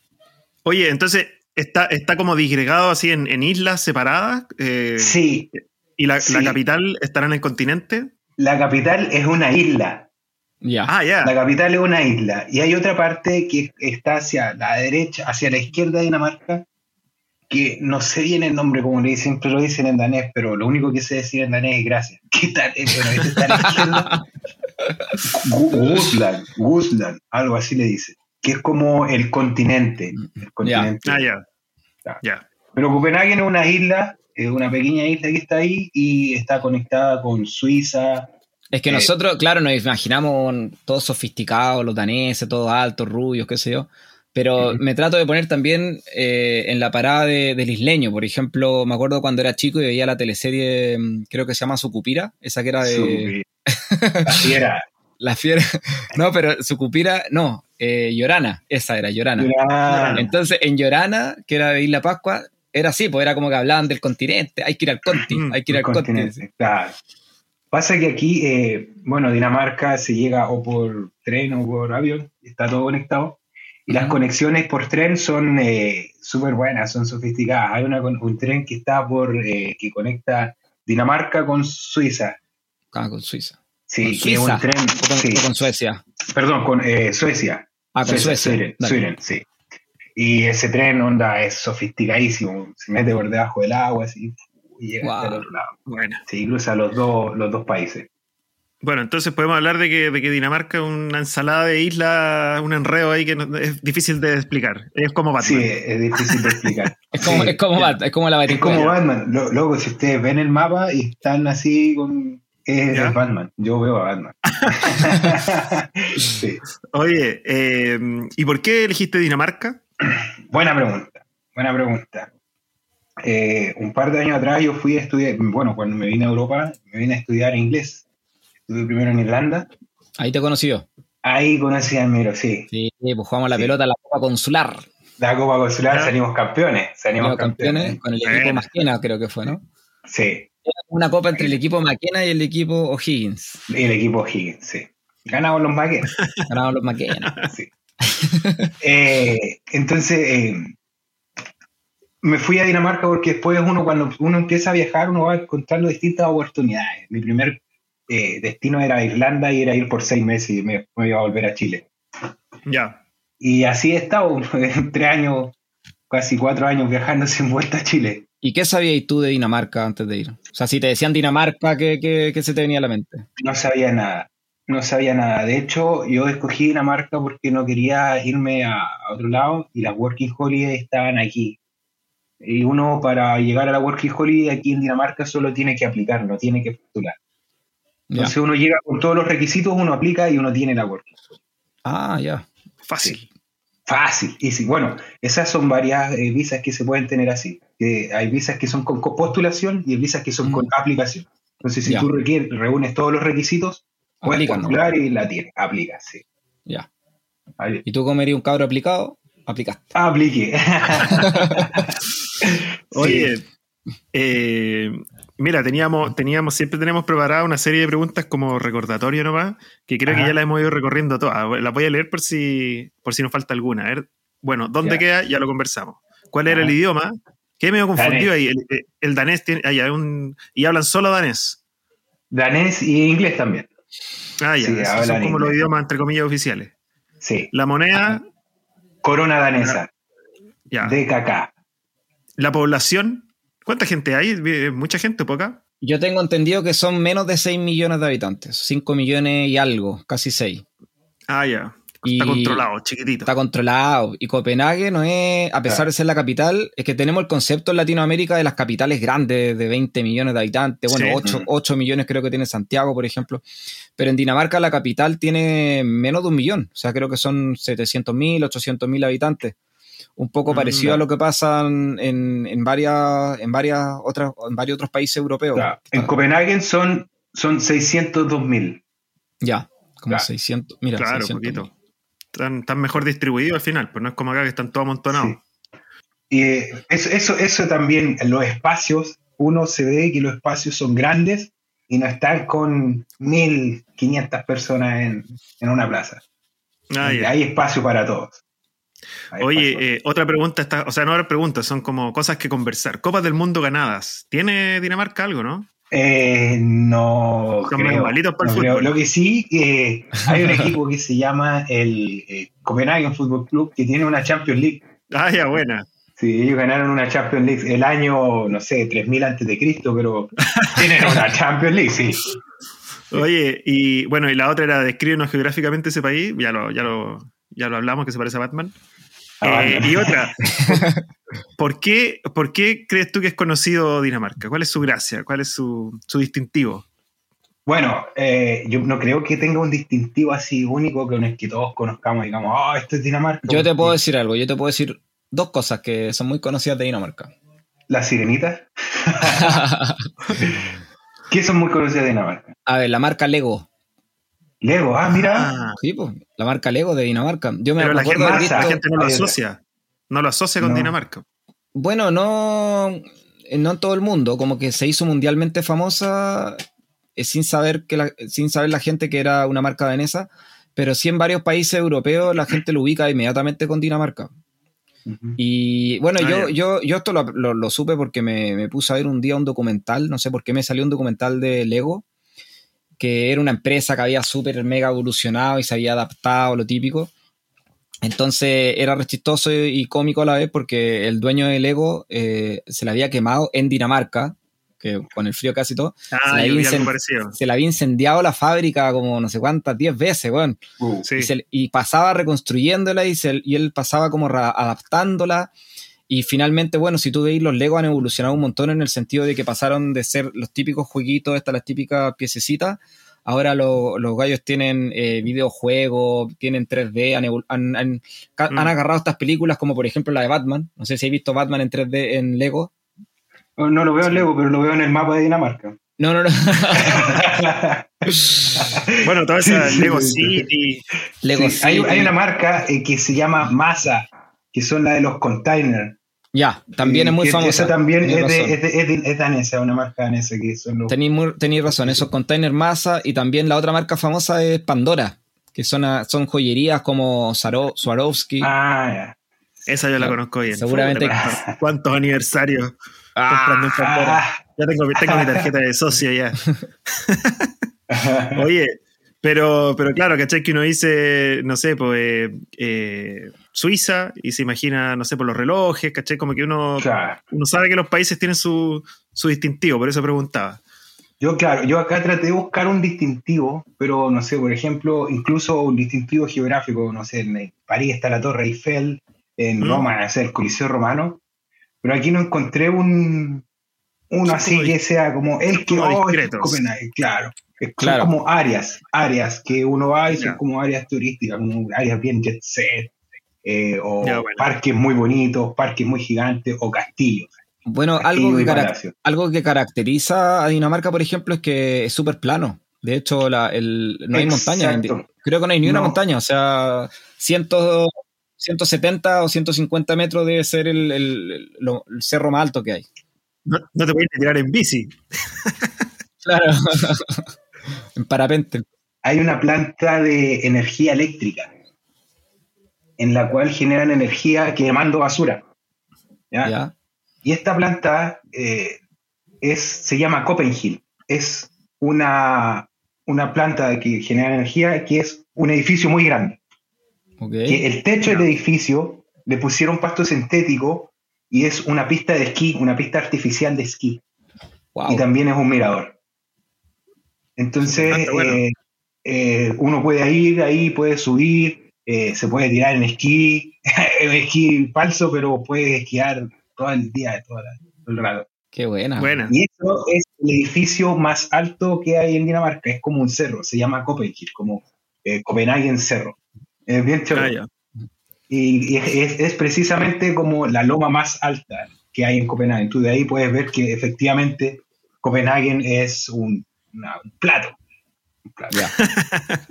[SPEAKER 2] Oye, entonces, ¿está, está como disgregado así en, islas separadas?
[SPEAKER 3] Eh, sí.
[SPEAKER 2] ¿Y la, capital estará en el continente?
[SPEAKER 3] La capital es una isla.
[SPEAKER 1] Ya.
[SPEAKER 2] Ah, ya.
[SPEAKER 3] La capital es una isla. Y hay otra parte que está hacia la derecha, hacia la izquierda de Dinamarca, que no sé bien el nombre, como le dicen, siempre lo dicen en danés, pero lo único que sé decir en danés es gracias. ¿Qué tal? Eh, bueno, está a la izquierda. Gusland, Gusland, algo así le dice que es como el continente. El continente.
[SPEAKER 2] Ah, ya.
[SPEAKER 3] Pero Copenhague es una isla, es una pequeña isla que está ahí y está conectada con Suiza.
[SPEAKER 1] Es que eh, nosotros, claro, nos imaginamos todos sofisticados, los daneses, todos altos, rubios, qué sé yo. Pero me trato de poner también eh, en la parada del isleño. Por ejemplo, me acuerdo cuando era chico y veía la teleserie, mm, creo que se llama Sucupira, esa que era de.
[SPEAKER 3] La fiera.
[SPEAKER 1] La fiera. No, pero Sucupira, no, eh, Llorana, esa era Llorana. Entonces, en Llorana, que era de Isla Pascua, era así, pues era como que hablaban del continente, hay que ir al Conti, hay que ir al continente.
[SPEAKER 3] Claro. Pasa que aquí, eh, bueno, Dinamarca se llega o por tren o por avión, está todo conectado. Y las conexiones por tren son eh, súper buenas, son sofisticadas. Hay una, un tren que está por, eh, que conecta Dinamarca con Suiza.
[SPEAKER 1] Ah, con Suiza.
[SPEAKER 3] Sí, que es un tren.
[SPEAKER 1] con, con Suecia.
[SPEAKER 3] Perdón, con Suecia.
[SPEAKER 1] Ah, con Suecia.
[SPEAKER 3] Suecia, sí. Y ese tren, onda, es sofisticadísimo. Se mete por debajo del agua, así y llega hasta el otro lado. Bueno. Sí, cruza los dos, los dos países.
[SPEAKER 2] Bueno, entonces podemos hablar de que, de que Dinamarca es una ensalada de islas, un enredo ahí que es difícil de explicar. Es como Batman.
[SPEAKER 3] Sí, es difícil de explicar.
[SPEAKER 1] es, como, es, como Batman, es como la
[SPEAKER 3] Es como Batman. Luego, si ustedes ven el mapa y están así con. Es Batman. Yo veo a Batman.
[SPEAKER 2] sí. Oye, eh, ¿y por qué elegiste Dinamarca?
[SPEAKER 3] Buena pregunta. Buena pregunta. Eh, un par de años atrás yo fui a estudiar, bueno, cuando me vine a Europa, me vine a estudiar inglés. Estuve primero en Irlanda.
[SPEAKER 1] Ahí te conocí yo.
[SPEAKER 3] Ahí conocí a Miro, sí.
[SPEAKER 1] Sí, pues jugamos la pelota en la Copa Consular.
[SPEAKER 3] La Copa Consular salimos campeones. Salimos campeones,
[SPEAKER 1] con el equipo Maquena, creo que fue, ¿no?
[SPEAKER 3] Sí.
[SPEAKER 1] Una copa entre el equipo Maquena y el equipo O'Higgins.
[SPEAKER 3] El equipo O'Higgins, sí. Ganamos los Maquena.
[SPEAKER 1] Ganamos los Maquena.
[SPEAKER 3] sí. Eh, entonces, eh, me fui a Dinamarca porque después uno, cuando uno empieza a viajar, uno va encontrando distintas oportunidades. Mi primer eh, destino era Irlanda y era ir por seis meses y me, iba a volver a Chile.
[SPEAKER 2] Ya.
[SPEAKER 3] Y así he estado, tres años, casi cuatro años viajando sin vuelta a Chile.
[SPEAKER 1] ¿Y qué sabías tú de Dinamarca antes de ir? O sea, si te decían Dinamarca, ¿qué, qué se te venía a la mente?
[SPEAKER 3] No sabía nada, no sabía nada. De hecho, yo escogí Dinamarca porque no quería irme a, a otro lado y las Working Holidays estaban aquí, y uno para llegar a la Working Holiday aquí en Dinamarca solo tiene que aplicar, no tiene que postular. Entonces uno llega con todos los requisitos, uno aplica y uno tiene la Working
[SPEAKER 1] Holiday. Ah, ya.
[SPEAKER 2] Fácil.
[SPEAKER 3] Fácil. Y sí, bueno, esas son varias eh, visas que se pueden tener así. Que hay visas que son con postulación y hay visas que son con mm. aplicación. Entonces, si tú requieres, reúnes todos los requisitos, puedes postular y la tienes, aplicas, sí.
[SPEAKER 1] Ya. ¿Y tú comerías un cabro aplicado? Aplicaste.
[SPEAKER 3] Apliqué.
[SPEAKER 2] Oye, eh, mira, teníamos, teníamos, siempre tenemos preparada una serie de preguntas como recordatorio nomás, que creo que ya la hemos ido recorriendo todas. La voy a leer por si, por si nos falta alguna. A ver, bueno, ¿dónde queda? Ya lo conversamos. ¿Cuál era el idioma? Que medio confundido ahí. El, danés tiene. Ah, un, y hablan solo danés.
[SPEAKER 3] Danés y inglés también.
[SPEAKER 2] Ah, ya. son como los idiomas entre comillas oficiales.
[SPEAKER 3] Sí.
[SPEAKER 2] La moneda.
[SPEAKER 3] Corona danesa. Ya. DKK.
[SPEAKER 2] La población, ¿cuánta gente hay? ¿Mucha gente o poca?
[SPEAKER 1] Yo tengo entendido que son menos de 6 millones de habitantes, 5 millones y algo, casi 6.
[SPEAKER 2] Ah, ya. Está controlado, chiquitito.
[SPEAKER 1] Está controlado. Y Copenhague no es, a pesar de ser la capital, es que tenemos el concepto en Latinoamérica de las capitales grandes de 20 millones de habitantes. Bueno, 8, millones creo que tiene Santiago, por ejemplo. Pero en Dinamarca la capital tiene menos de un millón. O sea, creo que son 700 mil, 800 mil habitantes un poco mm, parecido a lo que pasa en, varias, en varias otras, en varios otros países europeos.
[SPEAKER 3] En Copenhague son, son 602 mil.
[SPEAKER 1] Ya, como 600. Mira,
[SPEAKER 2] claro, poquito. Están, mejor distribuidos al final, pues no es como acá que están todos amontonados.
[SPEAKER 3] Y eh, eso, eso, eso también, los espacios, uno se ve que los espacios son grandes y no están con 1.500 personas en, una plaza. Ah, Hay espacio para todos.
[SPEAKER 2] Oye, eh, otra pregunta, está, o sea, no era preguntas, son como cosas que conversar. Copas del mundo ganadas. ¿Tiene Dinamarca algo, no?
[SPEAKER 3] Eh, no. Creo, Lo que sí, que hay un equipo que se llama el eh, Copenhagen Football Club que tiene una Champions League.
[SPEAKER 2] Ah, ya, buena.
[SPEAKER 3] Sí, ellos ganaron una Champions League el año, no sé, 3000 antes de Cristo, pero tienen una Champions League, sí.
[SPEAKER 2] Oye, y bueno, y la otra era descríbenos geográficamente ese país, ya lo, ya lo, ya lo hablamos, que se parece a Batman. Ah, eh, y otra, ¿por qué, ¿por qué crees tú que es conocido Dinamarca? ¿Cuál es su gracia? ¿Cuál es su, distintivo?
[SPEAKER 3] Bueno, eh, yo no creo que tenga un distintivo así único que, es que todos conozcamos y digamos, oh, esto es Dinamarca.
[SPEAKER 1] Yo te puedo decir algo, yo te puedo decir dos cosas que son muy conocidas de Dinamarca.
[SPEAKER 3] ¿La sirenita? ¿Qué son muy conocidas de Dinamarca?
[SPEAKER 1] A ver, la marca Lego.
[SPEAKER 3] Lego, ah, mira.
[SPEAKER 1] Ah. sí, pues, la marca Lego de Dinamarca.
[SPEAKER 2] Yo me Pero la gente, no lo asocia. No lo asocia con Dinamarca.
[SPEAKER 1] Bueno, no, no en todo el mundo. Como que se hizo mundialmente famosa eh, sin saber que la, sin saber la gente que era una marca danesa, pero sí en varios países europeos la gente lo ubica inmediatamente con Dinamarca. Y bueno, ah, yo, yo, yo esto lo, supe porque me, puse a ver un día un documental, no sé por qué me salió un documental de Lego, que era una empresa que había súper mega evolucionado y se había adaptado, lo típico. Entonces era rechistoso y cómico a la vez porque el dueño de Lego eh, se le había quemado en Dinamarca que con el frío casi todo,
[SPEAKER 2] ah, se,
[SPEAKER 1] le había incendiado la fábrica como no sé cuántas, 10 veces, weón. Uh, y, pasaba reconstruyéndola y, y él pasaba como adaptándola. Y finalmente, bueno, si tú veis, los Lego han evolucionado un montón en el sentido de que pasaron de ser los típicos jueguitos, estas las típicas piececitas, ahora los gallos tienen eh, videojuegos, tienen 3D, han, mm. han, agarrado estas películas como por ejemplo la de Batman, no sé si habéis visto Batman en 3D en Lego,
[SPEAKER 3] no lo veo en Lego, pero lo veo en el mapa de Dinamarca.
[SPEAKER 1] No, no, no.
[SPEAKER 2] bueno, toda esa Lego City.
[SPEAKER 3] Lego Hay, una marca eh, que se llama Masa, que son la de los containers.
[SPEAKER 1] Ya, también es muy famosa.
[SPEAKER 3] Esa también es, de, es, danesa, una marca danesa que son los...
[SPEAKER 1] Tenéis razón, esos containers Masa y también la otra marca famosa es Pandora, que son, son joyerías como Swarovski.
[SPEAKER 3] Ah, ya.
[SPEAKER 2] Esa yo la conozco bien.
[SPEAKER 1] Seguramente.
[SPEAKER 2] ¿Cuántos aniversarios? Ah, ya tengo, mi tarjeta de socio ya. Oye, pero, pero claro, ¿cachai? Que uno dice, no sé, pues eh, eh, Suiza y se imagina, no sé, por los relojes, ¿cachai? Como que uno, uno sabe que los países tienen su, su distintivo, por eso preguntaba.
[SPEAKER 3] Yo, claro, yo acá traté de buscar un distintivo, pero no sé, por ejemplo, incluso un distintivo geográfico, no sé, en París está la Torre Eiffel, en mm. Roma, es el Coliseo Romano, pero aquí no encontré un uno así que sea como el que oh, Copenhague, claro. Son como áreas, áreas que uno va y son como áreas turísticas, como áreas bien jet set, eh, o parques muy bonitos, parques muy gigantes, o castillos.
[SPEAKER 1] Bueno, algo que, algo que caracteriza a Dinamarca, por ejemplo, es que es súper plano. De hecho, la, el, no hay montaña. Creo que no hay ni una montaña. O sea, cientos 170 o 150 metros debe ser el, cerro más alto que hay.
[SPEAKER 2] No, te puedes tirar en bici.
[SPEAKER 1] claro, en parapente.
[SPEAKER 3] Hay una planta de energía eléctrica en la cual generan energía quemando basura. ¿ya? Y esta planta eh, es, se llama Copenhagen. Es una, una planta que genera energía que es un edificio muy grande. Que el techo del edificio le pusieron pasto sintético y es una pista de esquí, una pista artificial de esquí. Y también es un mirador. Entonces, eh, eh, uno puede ir ahí, puede subir, eh, se puede tirar en esquí, en esquí falso, pero puede esquiar todo el día, todo el rato.
[SPEAKER 1] Qué buena.
[SPEAKER 2] buena.
[SPEAKER 3] Y eso es el edificio más alto que hay en Dinamarca, es como un cerro, se llama Copenhagen, como Copenhagen Cerro. Es bien chévere. Ah, y, es, precisamente como la loma más alta que hay en Copenhague. Tú de ahí puedes ver que efectivamente Copenhague es un, plato.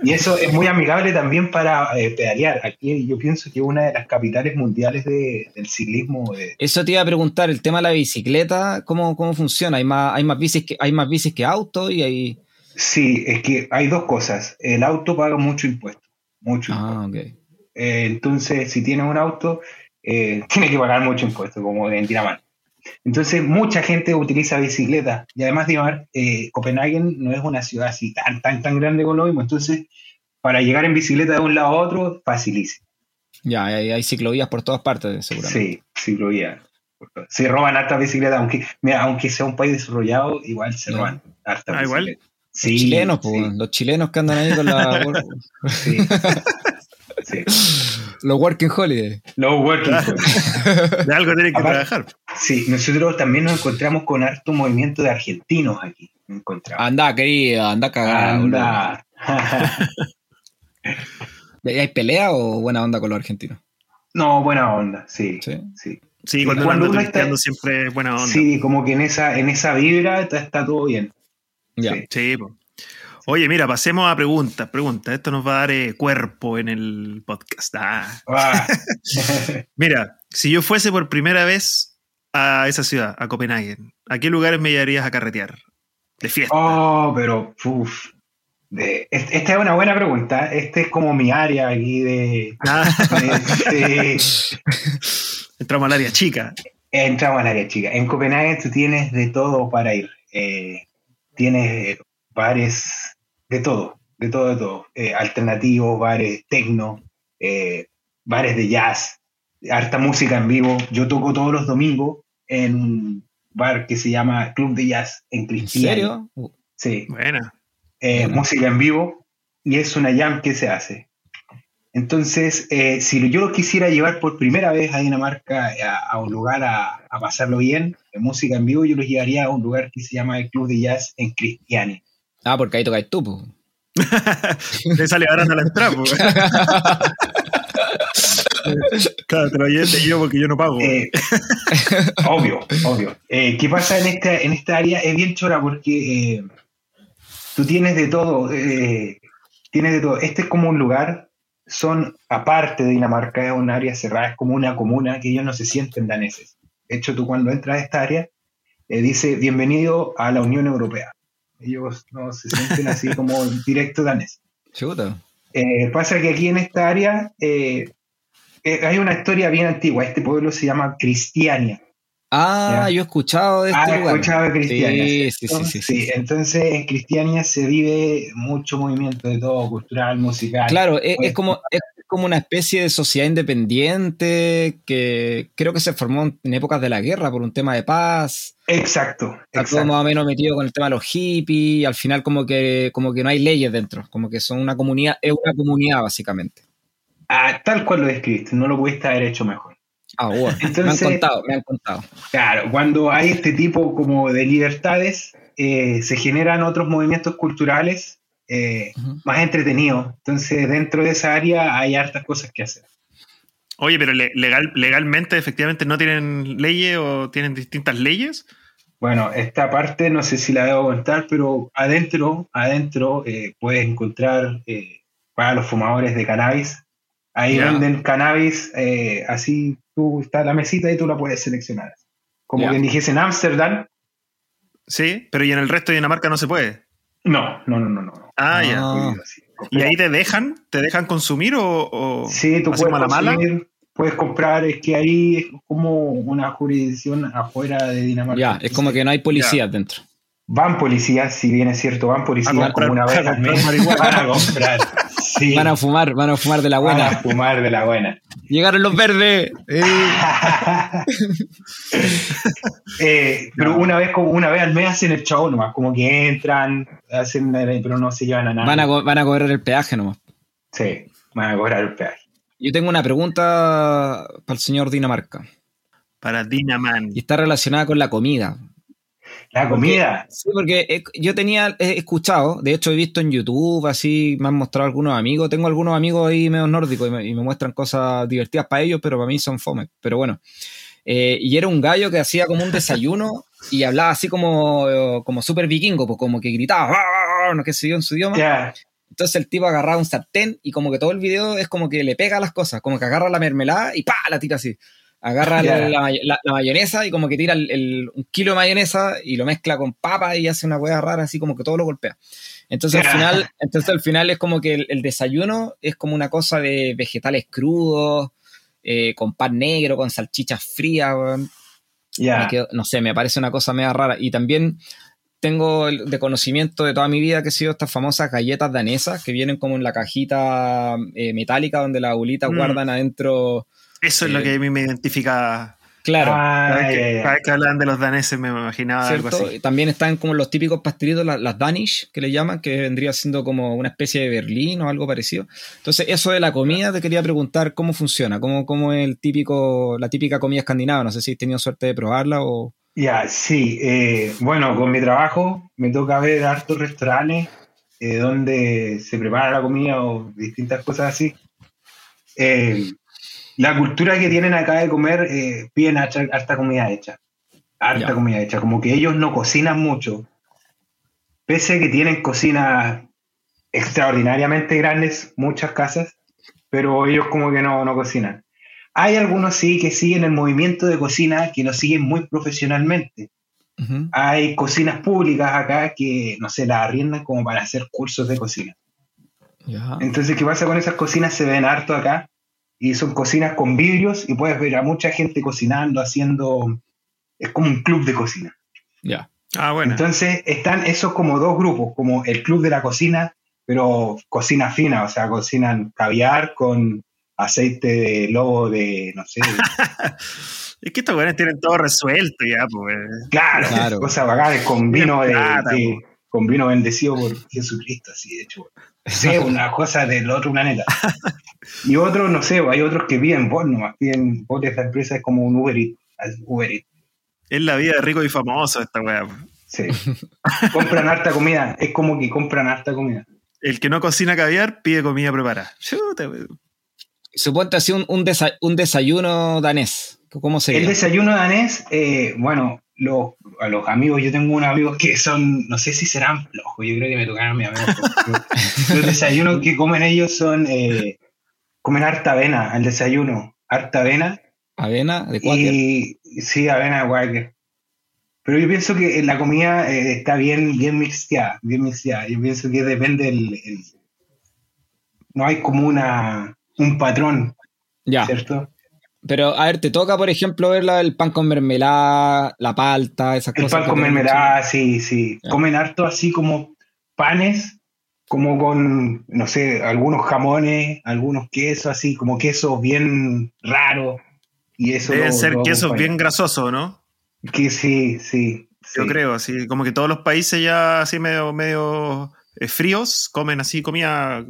[SPEAKER 3] Y eso es muy amigable también para eh, pedalear. Aquí yo pienso que es una de las capitales mundiales del ciclismo.
[SPEAKER 1] Eso te iba a preguntar, el tema de la bicicleta, ¿cómo, cómo funciona? ¿Hay más, hay más bicis que hay más bicis que autos y hay...
[SPEAKER 3] Sí, es que hay dos cosas. El auto paga mucho impuesto mucho.
[SPEAKER 1] Ah,
[SPEAKER 3] eh, entonces, si tienes un auto, eh, tiene que pagar mucho impuesto, como en Dinamarca. Entonces, mucha gente utiliza bicicleta. Y además, Dinamarca, eh, Copenhague no es una ciudad así tan, tan, tan grande como lo mismo. Entonces, para llegar en bicicleta de un lado a otro, facilísimo.
[SPEAKER 1] Ya, hay, ciclovías por todas partes, seguramente.
[SPEAKER 3] Sí, ciclovías. Se roban harta bicicleta, aunque, aunque sea un país desarrollado, igual se roban harta
[SPEAKER 2] ah,
[SPEAKER 1] Igual. Sí, los chilenos, los chilenos que andan ahí con la.
[SPEAKER 3] sí.
[SPEAKER 1] Los working holidays.
[SPEAKER 3] Los working holidays.
[SPEAKER 2] De algo tienen que trabajar.
[SPEAKER 3] Sí, nosotros también nos encontramos con harto movimiento de argentinos aquí. Encontramos.
[SPEAKER 1] Anda, querido, anda cagado.
[SPEAKER 3] Anda.
[SPEAKER 1] ¿Hay pelea o buena onda con los argentinos?
[SPEAKER 3] No, buena onda, sí.
[SPEAKER 1] Sí.
[SPEAKER 3] sí.
[SPEAKER 2] Sí, cuando,
[SPEAKER 3] Cuando
[SPEAKER 2] uno está siempre buena onda.
[SPEAKER 3] Sí, como que en esa, en esa vibra está, está todo bien.
[SPEAKER 1] Ya.
[SPEAKER 3] Sí.
[SPEAKER 2] Sí, po. Oye, mira, pasemos a preguntas, preguntas. Esto nos va a dar eh, cuerpo en el podcast. Ah.
[SPEAKER 3] Ah.
[SPEAKER 2] Mira, si yo fuese por primera vez a esa ciudad, a Copenhague, ¿a qué lugares me llevarías a carretear? De fiesta.
[SPEAKER 3] oh, pero uf. De- es- esta es una buena pregunta. Este es como mi área aquí de.
[SPEAKER 2] Ah,
[SPEAKER 3] de-
[SPEAKER 2] entramos al área chica.
[SPEAKER 3] Entramos al área chica. En Copenhague tú tienes de todo para ir. Eh, tienes bares de todo, de todo, de todo. Eh, alternativos, bares tecno, eh, bares de jazz, harta música en vivo. Yo toco todos los domingos en un bar que se llama Club de Jazz en
[SPEAKER 1] ¿En
[SPEAKER 3] Cristiano.
[SPEAKER 1] serio?
[SPEAKER 3] Sí,
[SPEAKER 2] Buena.
[SPEAKER 3] eh,
[SPEAKER 1] Bueno.
[SPEAKER 3] música en vivo y es una jam que se hace. Entonces, eh, si yo lo quisiera llevar por primera vez a Dinamarca a, a un lugar a, a pasarlo bien, en música en vivo, yo los llevaría a un lugar que se llama el Club de Jazz en Cristiane.
[SPEAKER 1] Ah, porque ahí tocáis tú, po.
[SPEAKER 2] Te sale barato la entrada. po. claro, te lo yo porque yo no pago.
[SPEAKER 3] Eh, obvio, obvio. Eh, ¿Qué pasa en esta, en esta área? Es bien chora porque eh, tú tienes de todo. eh, tienes de todo. Este es como un lugar, son aparte de Dinamarca, es un área cerrada, es como una comuna que ellos no se sienten daneses. De hecho, tú cuando entras a esta área, eh, dice bienvenido a la Unión Europea. Ellos no se sienten así como directo danés.
[SPEAKER 1] Chuta.
[SPEAKER 3] Eh, pasa que aquí en esta área eh, eh, hay una historia bien antigua. Este pueblo se llama Cristiania.
[SPEAKER 1] Ah,
[SPEAKER 3] Ya.
[SPEAKER 1] yo he escuchado de este
[SPEAKER 3] Ah, he escuchado de Cristiania.
[SPEAKER 1] Sí, sí, sí, sí, sí.
[SPEAKER 3] Entonces en Cristiania se vive mucho movimiento de todo, cultural, musical.
[SPEAKER 1] Claro, es,
[SPEAKER 3] Oye,
[SPEAKER 1] es como, es como una especie de sociedad independiente que creo que se formó en épocas de la guerra por un tema de paz.
[SPEAKER 3] Exacto,
[SPEAKER 1] Está todo
[SPEAKER 3] exacto.
[SPEAKER 1] más o menos metido con el tema de los hippies. Y al final como que, como que no hay leyes dentro. Como que son una comunidad, es una comunidad básicamente.
[SPEAKER 3] Ah, tal cual lo describiste, no lo pudiste haber hecho mejor.
[SPEAKER 1] Ah, bueno. me han
[SPEAKER 3] Entonces-
[SPEAKER 1] contado, me han contado.
[SPEAKER 3] Claro, cuando hay este tipo como de libertades, eh, se generan otros movimientos culturales eh, más entretenidos. Entonces dentro de esa área hay hartas cosas que hacer.
[SPEAKER 2] Oye, pero le- legal, legalmente, efectivamente, no tienen leyes o tienen distintas leyes.
[SPEAKER 3] Bueno, esta parte no sé si la debo contar, pero adentro, adentro eh, puedes encontrar eh, para los fumadores de cannabis. Ahí
[SPEAKER 2] Ya.
[SPEAKER 3] venden cannabis, eh, así tú está la mesita y tú la puedes seleccionar. Como quien dijese en Ámsterdam,
[SPEAKER 2] Sí, pero y en el resto de Dinamarca no se puede.
[SPEAKER 3] No, no, no, no, no.
[SPEAKER 2] Ah,
[SPEAKER 1] Ah.
[SPEAKER 2] ya.
[SPEAKER 3] Sí.
[SPEAKER 2] ¿Y ahí te dejan? ¿Te dejan consumir o.? o
[SPEAKER 3] Sí, tú puedes
[SPEAKER 2] mala?
[SPEAKER 3] consumir, puedes comprar, es que ahí es como una jurisdicción afuera de Dinamarca.
[SPEAKER 1] Ya, es como que no hay policías dentro.
[SPEAKER 3] Van policías, si bien es cierto, van policías
[SPEAKER 2] comprar-
[SPEAKER 3] como una vez al mes. Van a comprar. Sí,
[SPEAKER 1] Van a fumar, van a fumar de la
[SPEAKER 3] van a
[SPEAKER 1] buena.
[SPEAKER 3] fumar de la buena.
[SPEAKER 1] Llegaron los verdes. Eh.
[SPEAKER 3] Eh, pero
[SPEAKER 2] No.
[SPEAKER 3] una vez como una vez al mes hacen el show nomás, como que entran, hacen, pero no se llevan a nada.
[SPEAKER 1] Van a, van a cobrar el peaje nomás.
[SPEAKER 3] Sí, van a cobrar el peaje.
[SPEAKER 1] Yo tengo una pregunta para el señor Dinamarca.
[SPEAKER 2] Para Dinaman.
[SPEAKER 1] Y está relacionada con la comida.
[SPEAKER 3] La comida.
[SPEAKER 1] Sí, porque he- yo tenía, he escuchado, de hecho he visto en YouTube, así me han mostrado algunos amigos, tengo algunos amigos ahí medio nórdicos y me, y me muestran cosas divertidas para ellos, pero para mí son fome. Pero bueno, Eh, y era un gallo que hacía como un desayuno y hablaba así como, como súper vikingo, pues como que gritaba, no qué sé yo, en su idioma.
[SPEAKER 3] Ya,
[SPEAKER 1] Entonces el tipo agarraba un sartén y como que todo el video es como que le pega las cosas, como que agarra la mermelada y pa, la tira así. Agarra la,
[SPEAKER 3] Ya.
[SPEAKER 1] la may- la- la mayonesa y como que tira el- el- un kilo de mayonesa y lo mezcla con papa y hace una hueá rara así como que todo lo golpea. Entonces al final, entonces al final es como que el, el desayuno es como una cosa de vegetales crudos, eh, con pan negro, con salchichas frías, quedo- no sé, me parece una cosa media rara. Y también tengo el- de conocimiento de toda mi vida que he sido estas famosas galletas danesas que vienen como en la cajita eh, metálica donde las abuelitas
[SPEAKER 2] Mm.
[SPEAKER 1] guardan adentro.
[SPEAKER 2] Eso es lo que a mí me identifica
[SPEAKER 1] Claro.
[SPEAKER 2] Cada
[SPEAKER 3] Ah,
[SPEAKER 2] vez que, cada vez que hablaban de los daneses me imaginaba algo así.
[SPEAKER 1] También están como los típicos pastelitos, las, las Danish, que le llaman, que vendría siendo como una especie de Berlín o algo parecido. Entonces, eso de la comida, te quería preguntar cómo funciona, cómo, cómo es el típico, la típica comida escandinava. No sé si has tenido suerte de probarla o.
[SPEAKER 3] Ya, sí. eh, bueno, con mi trabajo me toca ver hartos restaurantes eh, donde se prepara la comida o distintas cosas así. Eh, la cultura que tienen acá de comer, eh, piden harta, harta comida hecha. Harta
[SPEAKER 1] Ya.
[SPEAKER 3] comida hecha. Como que ellos no cocinan mucho. Pese a que tienen cocinas extraordinariamente grandes, muchas casas, pero ellos como que no, no cocinan. Hay algunos sí que siguen el movimiento de cocina que lo siguen muy profesionalmente. Hay cocinas públicas acá que, no sé, las arriendan como para hacer cursos de cocina. Entonces, ¿qué pasa con esas cocinas? Se ven harto acá y son cocinas con vidrios y puedes ver a mucha gente cocinando, haciendo... Es como un club de cocina.
[SPEAKER 1] Ya.
[SPEAKER 2] Ah, bueno.
[SPEAKER 3] Entonces, están esos como dos grupos, como el club de la cocina, pero cocina fina, o sea, cocinan caviar con aceite de lobo de, no sé,
[SPEAKER 2] es que estos weones tienen todo resuelto ya, pues.
[SPEAKER 3] Claro,
[SPEAKER 1] Claro.
[SPEAKER 3] cosas bacanas con vino de,
[SPEAKER 2] Plata,
[SPEAKER 3] de-
[SPEAKER 2] po.
[SPEAKER 3] con vino bendecido por Jesucristo, así de hecho. Sí, una cosa del otro planeta. Y otros, no sé, hay otros que piden bot nomás, piden bot de esta empresa, es como un Uber Eats, al Uber Eats,
[SPEAKER 2] Es la vida de rico y famoso esta weá.
[SPEAKER 3] sí. compran harta comida, es como que compran harta comida.
[SPEAKER 2] El que no cocina caviar pide comida preparada. Chuta.
[SPEAKER 1] Suponte así un, un, desa- un desayuno danés. ¿Cómo
[SPEAKER 3] El
[SPEAKER 1] sería?
[SPEAKER 3] desayuno danés, eh, bueno, los, a los amigos, yo tengo unos amigos que son, no sé si serán flojos, yo creo que me tocaron mis amigos. los desayunos que comen ellos son, eh, comen harta avena al desayuno, harta avena.
[SPEAKER 1] Avena de Quaker.
[SPEAKER 3] Y sí, avena de Quaker. Pero yo pienso que la comida eh, está bien, bien mixteada, bien mixteada. Yo pienso que depende del... el- no hay como una, un patrón,
[SPEAKER 1] Ya.
[SPEAKER 3] ¿cierto?
[SPEAKER 1] Pero, a ver, te toca, por ejemplo, ver la- el pan con mermelada, la palta, esas
[SPEAKER 3] El
[SPEAKER 1] cosas.
[SPEAKER 3] pan
[SPEAKER 1] que
[SPEAKER 3] con mermelada, sí, sí.
[SPEAKER 1] Ya.
[SPEAKER 3] Comen harto así como panes, como con, no sé, algunos jamones, algunos quesos, así como quesos bien raros. Y eso
[SPEAKER 2] Deben
[SPEAKER 3] lo-
[SPEAKER 2] ser
[SPEAKER 3] lo
[SPEAKER 2] quesos bien grasosos, ¿no?
[SPEAKER 3] Que sí, sí.
[SPEAKER 2] Yo
[SPEAKER 3] sí.
[SPEAKER 2] creo, así, como que todos los países ya así medio, medio eh, fríos comen así comida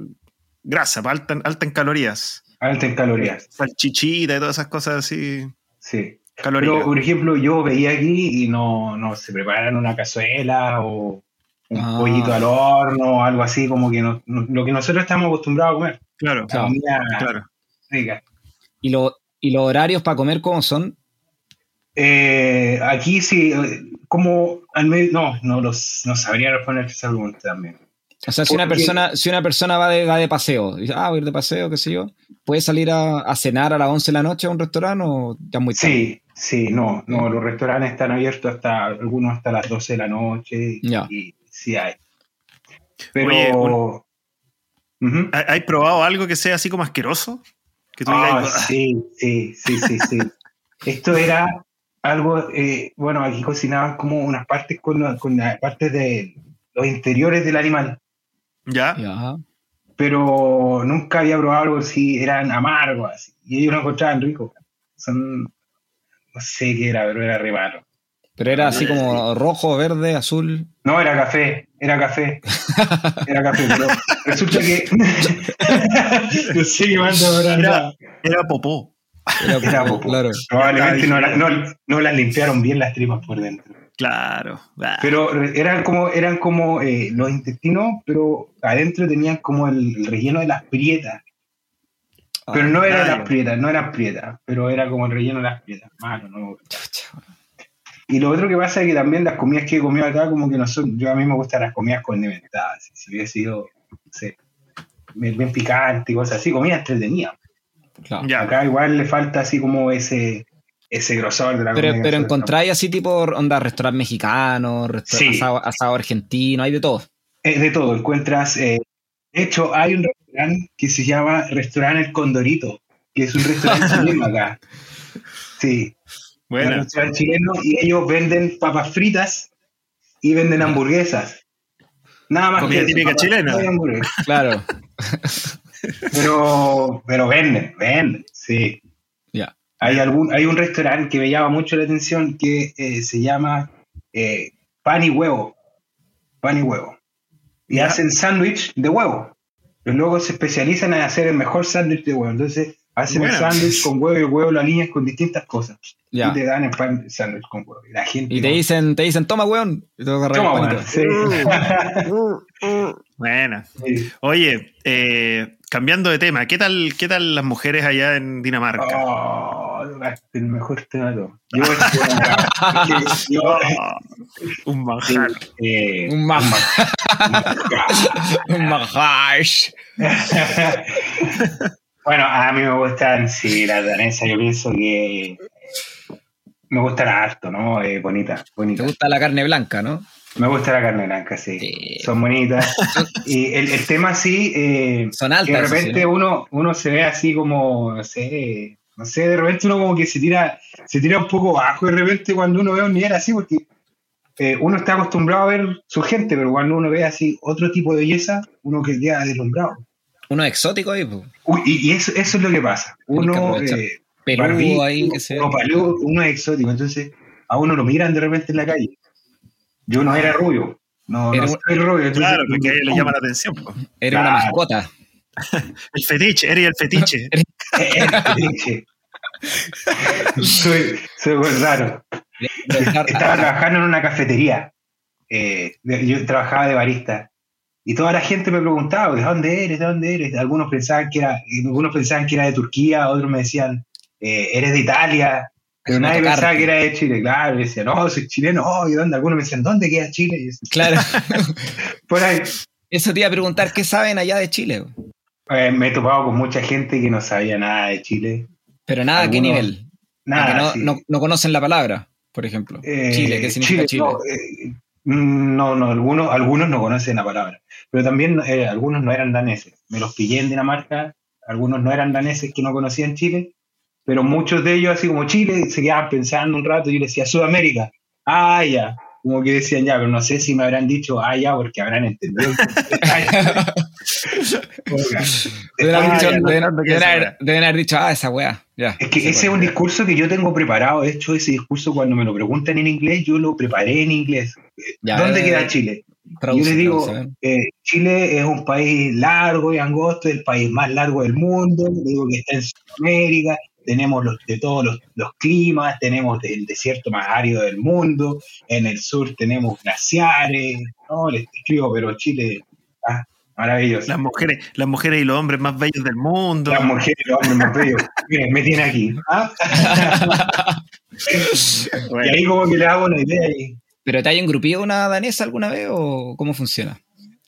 [SPEAKER 2] grasa, alta, alta en calorías.
[SPEAKER 3] Alta en calorías,
[SPEAKER 2] Salchichita y todas esas cosas así
[SPEAKER 3] sí.
[SPEAKER 2] calóricas.
[SPEAKER 3] Pero, por ejemplo, yo veía aquí y no, no se preparan una cazuela o un
[SPEAKER 1] Ah.
[SPEAKER 3] pollito al horno o algo así, como que no- no- lo que nosotros estamos acostumbrados a comer.
[SPEAKER 2] claro,
[SPEAKER 1] Claro.
[SPEAKER 3] Comida
[SPEAKER 2] claro.
[SPEAKER 3] rica.
[SPEAKER 1] ¿Y, lo- ¿Y los horarios para comer cómo son?
[SPEAKER 3] Eh, aquí sí, como al medio, no, no, los, no sabría responder esa pregunta también.
[SPEAKER 1] O sea, si una persona, si una persona va de, va de paseo, dice, ah, voy a ir de paseo, qué sé yo, ¿puede salir a, a cenar a las 11 de la noche a un restaurante o ya es muy tarde?
[SPEAKER 3] Sí, sí, no, no, los restaurantes están abiertos hasta, algunos hasta las 12 de la noche
[SPEAKER 1] Ya.
[SPEAKER 3] y sí hay. Pero,
[SPEAKER 2] Oye. ¿Hay hay probado algo que sea así como asqueroso? Que tú
[SPEAKER 3] Ah,
[SPEAKER 2] digas, "Ah,
[SPEAKER 3] sí, sí, sí, sí, sí. Esto era algo, eh, bueno, aquí cocinaban como unas partes con, la- con las partes de los interiores del animal.
[SPEAKER 2] ya,
[SPEAKER 1] Ya.
[SPEAKER 3] pero nunca había probado algo así, eran amargos así, y ellos lo encontraban rico. Son, no sé qué era, pero era re malo.
[SPEAKER 1] Pero era así como rojo, verde, azul.
[SPEAKER 3] No, era café, era café, era café, pero resulta que no sé qué manda ahora.
[SPEAKER 2] Era- era popó.
[SPEAKER 1] Era,
[SPEAKER 3] Era popó.
[SPEAKER 1] claro.
[SPEAKER 3] Probablemente no, la- no, no las limpiaron bien las tripas por dentro.
[SPEAKER 2] Claro. Ah,
[SPEAKER 3] Pero eran como, eran como eh, los intestinos, pero adentro tenían como el, el relleno de las prietas. Pero no eran
[SPEAKER 2] claro.
[SPEAKER 3] las prietas, no eran prietas, pero era como el relleno de las prietas. Malo, no.
[SPEAKER 1] Chucha.
[SPEAKER 3] Y lo otro que pasa es que también las comidas que he comido acá, como que no son. Yo a mí me gustan las comidas condimentadas. Si hubiera sido, no sé, bien, bien picante y cosas así, comida entretenida.
[SPEAKER 1] Claro.
[SPEAKER 2] Ya.
[SPEAKER 3] Acá igual le falta así como ese, ese grosor de la
[SPEAKER 1] Pero,
[SPEAKER 3] comida.
[SPEAKER 1] pero encontráis así tipo onda restaurante mexicano, resta-
[SPEAKER 3] Sí.
[SPEAKER 1] asado, asado argentino, hay de todo.
[SPEAKER 3] Es de todo, encuentras. eh, de hecho, hay un restaurante que se llama Restaurante El Condorito, que es un restaurante chileno acá. Sí, un
[SPEAKER 2] Bueno,
[SPEAKER 3] restaurante chileno y ellos venden papas fritas y venden hamburguesas. Nada más
[SPEAKER 2] Comida
[SPEAKER 3] que
[SPEAKER 2] típica
[SPEAKER 3] papas
[SPEAKER 2] chilena.
[SPEAKER 1] Claro.
[SPEAKER 3] Pero, pero venden, venden, sí.
[SPEAKER 1] Ya.
[SPEAKER 3] Hay, algún, hay un restaurante que me llama mucho la atención que eh, se llama eh, Pan y Huevo. Pan y Huevo. Y hacen sándwich de huevo. Pero luego se especializan en hacer el mejor sándwich de huevo. Entonces hacen el sándwich con huevo y huevo lo alinean con distintas cosas. Y te dan el pan sándwich con huevo. Y, la gente
[SPEAKER 1] y te, dicen, te dicen, toma hueón. Y te toma hueón. Sí.
[SPEAKER 2] Buena. Oye, eh, cambiando de tema, ¿qué tal, ¿qué tal las mujeres allá en Dinamarca?
[SPEAKER 3] Oh, el mejor tema de todo.
[SPEAKER 2] un manjar.
[SPEAKER 1] Eh, un manjar. un manjar.
[SPEAKER 3] Bueno, a mí me gustan, sí, las danesas, yo pienso que me gustan harto, ¿no? Eh, bonita, bonita.
[SPEAKER 1] Te gusta la carne blanca, ¿no?
[SPEAKER 3] Me gusta la carne blanca, sí. Son bonitas. y el, el tema sí, eh,
[SPEAKER 1] Son altas,
[SPEAKER 3] que de repente uno, uno se ve así como, no sé, no sé, de repente uno como que se tira, se tira un poco bajo de repente cuando uno ve un nivel así, porque eh, uno está acostumbrado a ver su gente, pero cuando uno ve así otro tipo de belleza, uno queda deslumbrado.
[SPEAKER 1] Uno exótico ahí, pues.
[SPEAKER 3] Uy, y, eso, eso, es lo que pasa. Uno,
[SPEAKER 1] eh, ahí, que se
[SPEAKER 3] uno, uno es exótico, entonces a uno lo miran de repente en la calle. Yo no era rubio. No,
[SPEAKER 1] Era
[SPEAKER 3] no
[SPEAKER 1] un-
[SPEAKER 3] soy rubio. entonces-
[SPEAKER 2] Claro, porque a le llama la atención. po.
[SPEAKER 1] Era una mascota.
[SPEAKER 2] El fetiche, eres el fetiche.
[SPEAKER 3] Leche. soy, soy muy raro. Estaba trabajando en una cafetería. Eh, yo trabajaba de barista. Y toda la gente me preguntaba, ¿de dónde eres? ¿De dónde eres? Algunos pensaban que era, algunos pensaban que era de Turquía, otros me decían, eh, eres de Italia. Pero nadie
[SPEAKER 1] tocarte.
[SPEAKER 3] pensaba que era de Chile, claro. Y decía, no, soy chileno. Oh, ¿y dónde? Algunos me decían, ¿dónde queda Chile? Y
[SPEAKER 1] Claro.
[SPEAKER 3] Por ahí.
[SPEAKER 1] Eso te iba a preguntar, ¿qué saben allá de Chile?
[SPEAKER 3] Eh, me he topado con mucha gente que no sabía nada de Chile.
[SPEAKER 1] Pero nada, ¿a qué
[SPEAKER 3] Algunos-
[SPEAKER 1] nivel?
[SPEAKER 3] Nada.
[SPEAKER 1] Que no,
[SPEAKER 3] sí.
[SPEAKER 1] no, no conocen la palabra, por ejemplo.
[SPEAKER 3] Eh,
[SPEAKER 1] Chile, ¿qué significa Chile?
[SPEAKER 3] No, eh, no, no, algunos, algunos no conocen la palabra. Pero también eh, algunos no eran daneses. Me los pillé en Dinamarca, algunos no eran daneses que no conocían Chile, pero muchos de ellos, así como Chile, se quedaban pensando un rato y yo les decía Sudamérica. Ah, ya. Como que decían ya, pero no sé si me habrán dicho, ah, ya, porque habrán entendido.
[SPEAKER 1] Deben haber, dicho- ah, esa weá. Ya.
[SPEAKER 3] Es que ese es un discurso que yo tengo preparado. De hecho, ese discurso cuando me lo preguntan en inglés, yo lo preparé en inglés.
[SPEAKER 1] Ya,
[SPEAKER 3] ¿Dónde
[SPEAKER 1] eh,
[SPEAKER 3] queda Chile?
[SPEAKER 1] traduce,
[SPEAKER 3] yo les digo,
[SPEAKER 1] traduce, ¿eh?
[SPEAKER 3] eh, Chile es un país largo y angosto, el país más largo del mundo, digo que está en Sudamérica, tenemos los, de todos los, los climas, tenemos el desierto más árido del mundo, en el sur tenemos glaciares, no, les escribo, pero Chile, ah, maravilloso.
[SPEAKER 2] Las mujeres, las mujeres y los hombres más bellos del mundo.
[SPEAKER 3] Las mujeres, los hombres más bellos. Miren, me tiene aquí. ¿ah? y ahí como que le hago la idea y
[SPEAKER 1] ¿Pero te hay engrupido una danesa alguna vez o cómo funciona?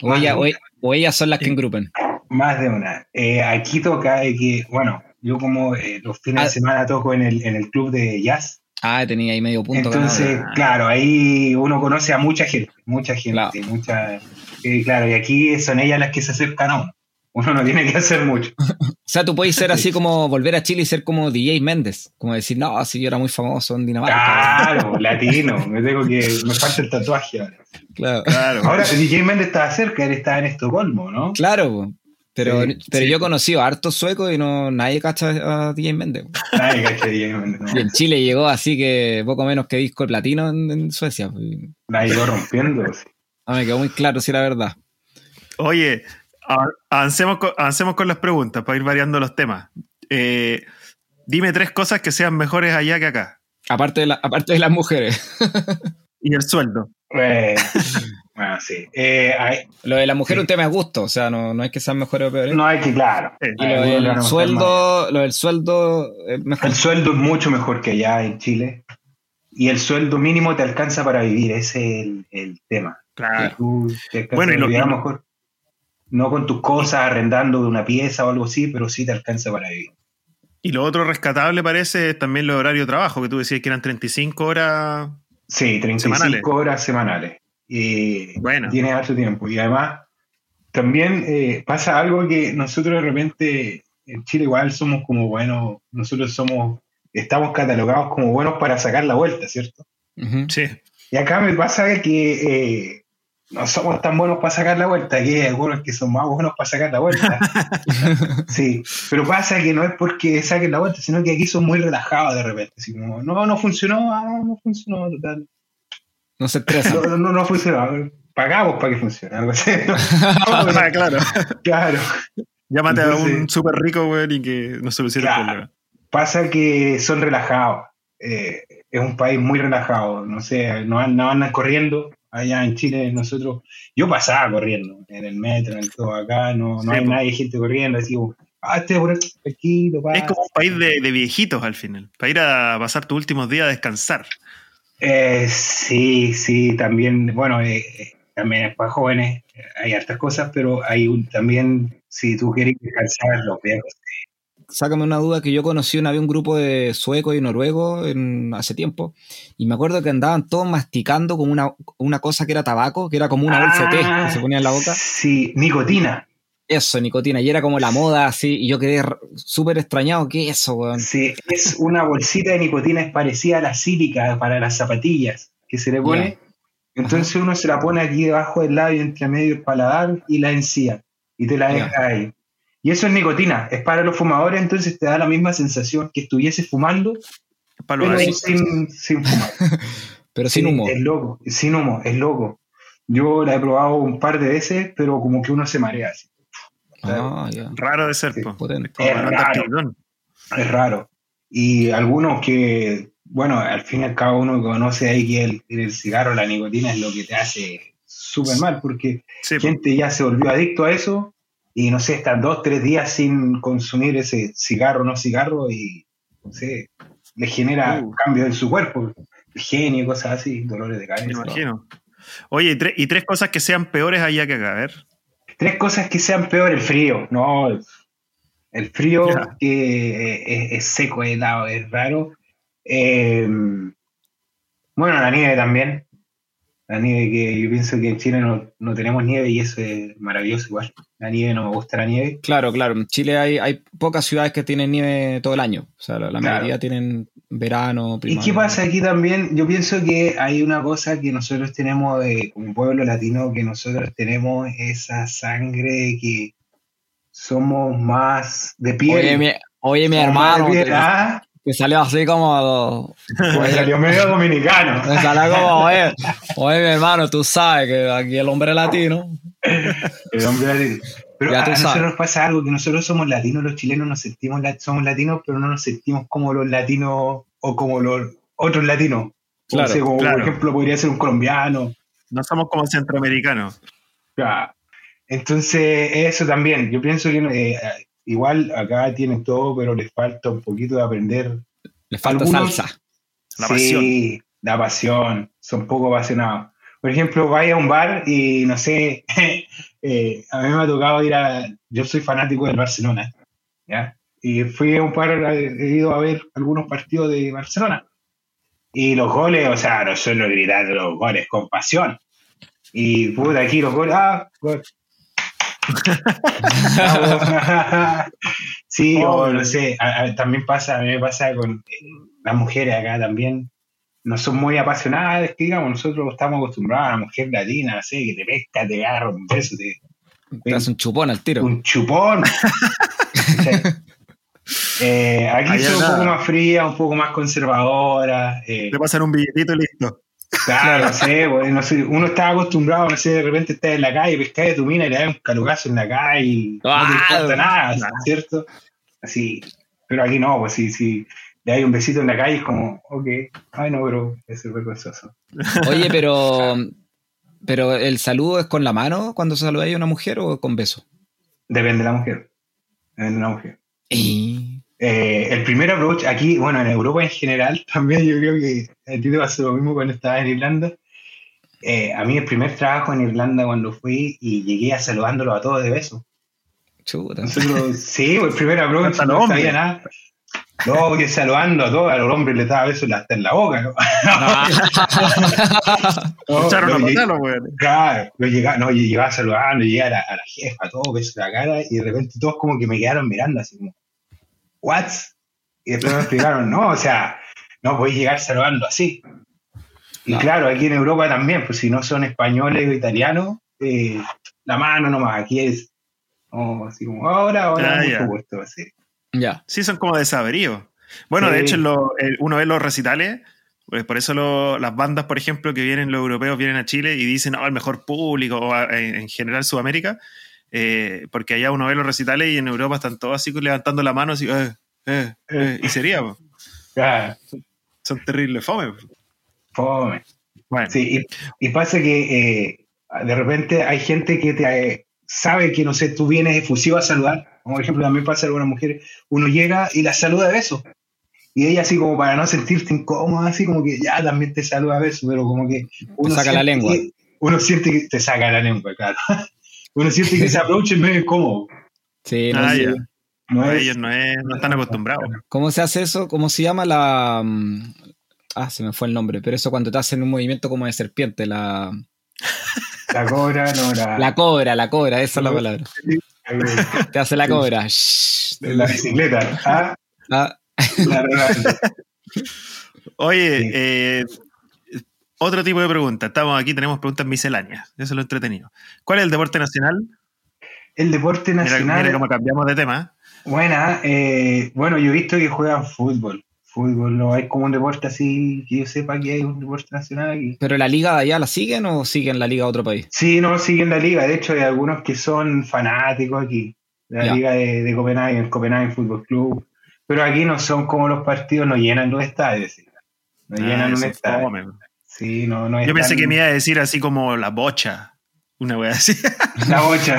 [SPEAKER 1] O, ella- o, e- o ellas son las que engrupen.
[SPEAKER 3] Más de una. Eh, aquí toca de que, bueno, yo como eh, los fines
[SPEAKER 1] Ah.
[SPEAKER 3] de semana toco en el, en el club de jazz,
[SPEAKER 1] Ah, tenía ahí medio punto.
[SPEAKER 3] entonces,
[SPEAKER 1] ganado.
[SPEAKER 3] claro, ahí uno conoce a mucha gente, mucha gente,
[SPEAKER 1] Claro.
[SPEAKER 3] mucha... eh, claro, y aquí son ellas las que se acercan a uno. Uno no tiene que hacer mucho.
[SPEAKER 1] O sea, tú puedes ser así como volver a Chile y ser como DJ Méndez. Como decir, no, si yo era muy famoso en Dinamarca.
[SPEAKER 3] Claro, latino. Me tengo que... Me falta el tatuaje ahora.
[SPEAKER 1] Claro.
[SPEAKER 2] claro.
[SPEAKER 3] Ahora, DJ Méndez estaba cerca, él estaba en Estocolmo, ¿no?
[SPEAKER 1] Claro. Pero,
[SPEAKER 3] Sí,
[SPEAKER 1] pero
[SPEAKER 3] sí.
[SPEAKER 1] yo he conocido a hartos suecos y no nadie cacha a DJ Méndez. po.
[SPEAKER 3] Nadie cacha DJ Méndez, no.
[SPEAKER 1] Y en Chile llegó así que poco menos que disco de platino en, en Suecia.
[SPEAKER 3] La ido rompiendo. sí.
[SPEAKER 1] A mí me quedó muy claro si era verdad.
[SPEAKER 2] Oye, a- avancemos con, avancemos con las preguntas para ir variando los temas. Eh, dime tres cosas que sean mejores allá que acá.
[SPEAKER 1] Aparte de, la- aparte de las mujeres.
[SPEAKER 2] Y el sueldo.
[SPEAKER 3] Eh, sí. Eh, hay-
[SPEAKER 1] Lo de las mujeres es
[SPEAKER 3] Sí.
[SPEAKER 1] un tema de gusto, o sea, no, no hay que ser mejores o peores.
[SPEAKER 3] no hay que, claro.
[SPEAKER 2] Eh,
[SPEAKER 1] y lo del sueldo, lo del sueldo es mejor.
[SPEAKER 3] El sueldo es mucho mejor que allá en Chile. Y el sueldo mínimo te alcanza para vivir, ese es el, el tema.
[SPEAKER 2] claro.
[SPEAKER 3] Tú te alcanza
[SPEAKER 2] Bueno, y lo-
[SPEAKER 3] lo mejor. No con tus cosas, arrendando de una pieza o algo así, pero sí te alcanza para vivir.
[SPEAKER 2] Y lo otro rescatable parece es también los horarios de trabajo, que tú decías que eran 35 horas.
[SPEAKER 3] Sí, 35
[SPEAKER 2] Semanales.
[SPEAKER 3] horas semanales. Y
[SPEAKER 2] Bueno.
[SPEAKER 3] tiene harto tiempo. Y además, también eh, pasa algo que nosotros de repente, en Chile igual somos como buenos, nosotros somos, estamos catalogados como buenos para sacar la vuelta, ¿cierto?
[SPEAKER 2] Sí.
[SPEAKER 3] Y acá me pasa que eh, no somos tan buenos para sacar la vuelta, aquí hay algunos que son más buenos para sacar la vuelta. sí, pero pasa que no es porque saquen la vuelta, sino que aquí son muy relajados de repente. Así como, no, no funcionó, ah, no funcionó, total.
[SPEAKER 1] No se estresa.
[SPEAKER 3] No, no, no funcionó. Pagamos para que funcione, algo así.
[SPEAKER 2] Ah, claro.
[SPEAKER 3] Claro.
[SPEAKER 2] Llámate a un súper rico, weón, y que nos solucione el
[SPEAKER 3] Claro.
[SPEAKER 2] problema.
[SPEAKER 3] Pasa que son relajados. Eh, es un país muy relajado. No sé, no, no andan corriendo. Allá en Chile nosotros, yo pasaba corriendo en el metro, en el todo acá, no, no
[SPEAKER 2] Sí,
[SPEAKER 3] hay
[SPEAKER 2] po.
[SPEAKER 3] nadie, gente corriendo, así como, ah, este por aquí, tranquilo,
[SPEAKER 2] Es
[SPEAKER 3] pasa".
[SPEAKER 2] como un país de, de viejitos al final, para ir a pasar tus últimos días a descansar.
[SPEAKER 3] Eh, sí, sí, también, bueno, eh, eh, también es para jóvenes, hay hartas cosas, pero hay un, también, si tú quieres descansar, los viejos.
[SPEAKER 1] Sácame una duda que yo conocí una vez un grupo de suecos y noruegos en, hace tiempo y me acuerdo que andaban todos masticando como una, una cosa que era tabaco, que era como una bolsa de té
[SPEAKER 3] Ah,
[SPEAKER 1] que se ponía en la boca.
[SPEAKER 3] Sí, nicotina.
[SPEAKER 1] Eso, nicotina, y era como la moda así y yo quedé súper extrañado, ¿qué es eso, weón?
[SPEAKER 3] Sí, es una bolsita de nicotina, es parecida a la sílica para las zapatillas que se le pone. Entonces uno se la pone aquí debajo del labio, entre medio del paladar y la encía. Y te la
[SPEAKER 1] Ya.
[SPEAKER 3] deja ahí. Y eso es nicotina, es para los fumadores, entonces te da la misma sensación que estuviese fumando,
[SPEAKER 2] Para los
[SPEAKER 3] pero
[SPEAKER 2] adictos.
[SPEAKER 3] sin, sin fumar.
[SPEAKER 1] Pero sin
[SPEAKER 3] Sí,
[SPEAKER 1] humo.
[SPEAKER 3] Es loco, sin humo, es loco. Yo la he probado un par de veces, pero como que uno se marea así.
[SPEAKER 1] Ah.
[SPEAKER 2] Raro de ser,
[SPEAKER 3] Sí.
[SPEAKER 1] Potente.
[SPEAKER 3] Es raro. Es. Y algunos que, bueno, al fin y al cabo uno conoce ahí que el, el cigarro, la nicotina es lo que te hace súper mal, porque
[SPEAKER 2] Sí, po.
[SPEAKER 3] gente ya se volvió adicto a eso y no sé, están dos, tres días sin consumir ese cigarro, no cigarro y, no sé, le genera
[SPEAKER 2] Uh.
[SPEAKER 3] cambios en su cuerpo, genio, cosas así, dolores de
[SPEAKER 2] me
[SPEAKER 3] cabeza.
[SPEAKER 2] imagino. Oye, y, tre- y tres cosas que sean peores allá que acá, a ver.
[SPEAKER 3] Tres cosas que sean peor, el frío. No, el- frío que eh, es, es seco, es helado, es raro. Eh, bueno, la nieve también. La nieve que yo pienso que en Chile no, no tenemos nieve y eso es maravilloso igual. La nieve no me gusta la nieve.
[SPEAKER 1] Claro, claro. En Chile hay, hay pocas ciudades que tienen nieve todo el año. O sea, la, la
[SPEAKER 3] Claro.
[SPEAKER 1] mayoría tienen verano,
[SPEAKER 3] ¿Y
[SPEAKER 1] primavera.
[SPEAKER 3] qué pasa aquí también? Yo pienso que hay una cosa que nosotros tenemos de, como pueblo latino, que nosotros tenemos esa sangre que somos más de piel.
[SPEAKER 1] Oye, mi, oye, mi hermano,
[SPEAKER 3] piel,
[SPEAKER 1] te,
[SPEAKER 3] ¿ah?
[SPEAKER 1] te salió así como...
[SPEAKER 3] Pues salió medio dominicano.
[SPEAKER 1] Me salió como, oye, oye, mi hermano, tú sabes que aquí el hombre latino...
[SPEAKER 3] El hombre latino. Pero
[SPEAKER 1] Ya
[SPEAKER 3] a nosotros
[SPEAKER 1] sabes.
[SPEAKER 3] nos pasa algo, que nosotros somos latinos, los chilenos nos sentimos, somos latinos, pero no nos sentimos como los latinos o como los otros latinos.
[SPEAKER 1] Claro,
[SPEAKER 3] o sea, como
[SPEAKER 2] claro.
[SPEAKER 3] por ejemplo podría ser un colombiano.
[SPEAKER 2] No somos como centroamericanos.
[SPEAKER 3] Ya. Entonces, eso también, yo pienso que eh, igual acá tienen todo, pero les falta un poquito de aprender.
[SPEAKER 1] Le falta
[SPEAKER 3] Algunos-
[SPEAKER 1] salsa.
[SPEAKER 2] La
[SPEAKER 3] sí, la pasión, son poco apasionados. Por ejemplo, vaya a un bar y no sé, eh, a mí me ha tocado ir a. Yo soy fanático del Barcelona, ¿ya? Y fui a un par, he ido a ver algunos partidos de Barcelona. Y los goles, o sea, no solo gritar los goles con pasión. Y puta, aquí los goles, ah, gol. sí, o no sé, a- a- también pasa, a mí me pasa con eh, las mujeres acá también, no son muy apasionadas, digamos, nosotros estamos acostumbrados a la mujer latina, no sé, que te pesca, te agarra un beso, te,
[SPEAKER 1] Te hace un chupón al tiro.
[SPEAKER 3] un chupón. Eh, aquí son un poco más frías, un poco más conservadoras. eh,
[SPEAKER 2] Le pasan un billetito y listo.
[SPEAKER 3] Claro, no sé, pues, no sé, uno está acostumbrado, no sé, de repente estás en la calle, pescas de tu mina y le das un calugazo en la calle y no
[SPEAKER 1] Ah,
[SPEAKER 3] te importa nada,
[SPEAKER 2] nada.
[SPEAKER 3] ¿cierto? Así, pero aquí no, pues sí, sí, le das un besito en la calle es como, ok, ay no, pero es vergonzoso.
[SPEAKER 1] Oye, pero... Pero el saludo es con la mano cuando se saluda a una mujer o con beso.
[SPEAKER 3] Depende de la mujer, depende de la mujer.
[SPEAKER 1] Y...
[SPEAKER 3] Eh, el primer approach aquí, bueno, en Europa en general, también yo creo que a ti te pasó lo mismo cuando estabas en Irlanda. Eh, a mí el primer trabajo en Irlanda cuando fui y llegué a saludándolo a todos de beso.
[SPEAKER 1] Chuta.
[SPEAKER 3] Nosotros, sí, pues, el primer approach no sabía nada. No, porque saludando a todos, a los hombres les daba besos hasta en la boca, ¿no? No, no, llegué-
[SPEAKER 2] weón.
[SPEAKER 3] Claro, yo llegaba, no, yo llegaba saludando, llegué a la, a la jefa, todo, beso en la cara, y de repente todos como que me quedaron mirando así como, ¿what? Y después me explicaron, no, o sea, no podéis llegar saludando así. Y claro, aquí en Europa también, pues si no son españoles o italianos, eh, la mano nomás, aquí es oh, así como ahora, ahora,
[SPEAKER 2] Ah,
[SPEAKER 3] así.
[SPEAKER 1] Ya.
[SPEAKER 2] Sí, son como de saberío. Bueno, de hecho, lo- el- uno ve los recitales, pues por eso lo- las bandas, por ejemplo, que vienen los europeos, vienen a Chile y dicen, oh, el mejor público, o a- en, en general Sudamérica, eh, porque allá uno ve los recitales y en Europa están todos así levantando la mano, así, eh, eh, eh, y sería.
[SPEAKER 3] Claro,
[SPEAKER 2] son terribles fome.
[SPEAKER 3] fome.
[SPEAKER 2] Bueno,
[SPEAKER 3] Sí, y, y pasa que eh, de repente hay gente que te eh, sabe que, no sé, tú vienes efusivo a saludar. Como por ejemplo, también pasa a algunas mujeres, uno llega y la saluda de beso. Y ella así como para no sentirte incómoda, así como que ya también te saluda a beso, pero como que uno
[SPEAKER 1] saca la lengua.
[SPEAKER 3] que- uno siente que te saca la lengua, claro. uno siente que ese approach es medio incómodo.
[SPEAKER 1] Sí, no
[SPEAKER 2] Ah,
[SPEAKER 1] sé.
[SPEAKER 2] ya.
[SPEAKER 3] No
[SPEAKER 2] a
[SPEAKER 3] es-
[SPEAKER 2] ellos no, es- no están acostumbrados.
[SPEAKER 1] ¿Cómo se hace eso? ¿Cómo se llama la. mm, Ah, se me fue el nombre, pero eso cuando te hacen un movimiento como de serpiente, la.
[SPEAKER 3] la cobra, no, la,
[SPEAKER 1] La cobra, la cobra, esa es la palabra. Te hace la cobra. Shh.
[SPEAKER 3] la bicicleta. Ah,
[SPEAKER 1] Ah,
[SPEAKER 3] la.
[SPEAKER 2] Oye,
[SPEAKER 3] Sí.
[SPEAKER 2] eh, otro tipo de pregunta. Estamos aquí, tenemos preguntas misceláneas. Eso es lo entretenido. ¿Cuál es el deporte nacional?
[SPEAKER 3] El deporte
[SPEAKER 2] Mira,
[SPEAKER 3] nacional.
[SPEAKER 2] mira cómo cambiamos de tema.
[SPEAKER 3] Buena, eh, bueno, yo he visto que juegan fútbol. Fútbol, no hay como un deporte así que yo sepa que hay un deporte nacional aquí.
[SPEAKER 1] ¿Pero la liga de allá la siguen o siguen la liga de otro país?
[SPEAKER 3] Sí, no siguen la liga. De hecho, hay algunos que son fanáticos aquí. de La
[SPEAKER 1] Ya.
[SPEAKER 3] liga de, de Copenhague, el Copenhague Fútbol Club. Pero aquí no son como los partidos, no llenan los estadios. sí. No
[SPEAKER 2] Ah,
[SPEAKER 3] llenan un
[SPEAKER 2] es
[SPEAKER 3] estadio. Sí, no, no es
[SPEAKER 2] Yo pensé
[SPEAKER 3] tan-
[SPEAKER 2] que me iba a decir así como la bocha. Una wea así.
[SPEAKER 3] La bocha.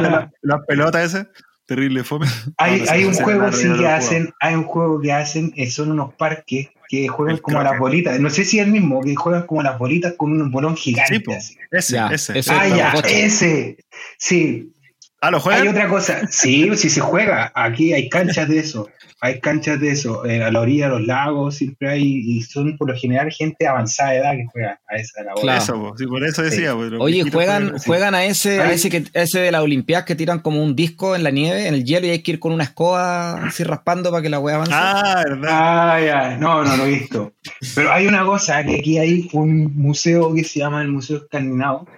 [SPEAKER 2] Las las pelotas esas. Terrible fome.
[SPEAKER 3] hay, un juego sí que hacen, hay un juego que hacen, eh, son unos parques que juegan
[SPEAKER 2] El
[SPEAKER 3] como las bolitas. No sé si es el mismo, que juegan como las bolitas con un bolón gigante.
[SPEAKER 2] Sí, po.
[SPEAKER 3] así.
[SPEAKER 2] Ese,
[SPEAKER 1] Ya,
[SPEAKER 2] ese.
[SPEAKER 1] ese.
[SPEAKER 3] Ah, ya, ese. Sí,
[SPEAKER 2] Ah, ¿lo
[SPEAKER 3] hay otra cosa. Sí, sí se juega. Aquí hay canchas de eso. Hay canchas de eso. Eh, a la orilla de los lagos siempre hay. Y son por lo general gente de avanzada edad que juega a esa la bola.
[SPEAKER 1] Claro.
[SPEAKER 2] Eso. Sí, por eso decía.
[SPEAKER 1] Oye, juegan,
[SPEAKER 2] sí.
[SPEAKER 1] juegan a ese, a ese que ese de las Olimpiadas que tiran como un disco en la nieve, en el hielo, y hay que ir con una escoba así raspando para que la wea avance.
[SPEAKER 2] Ah, verdad.
[SPEAKER 3] Ah, ya. No, no lo he visto. Pero hay una cosa, que aquí hay un museo que se llama el Museo Escandinavo,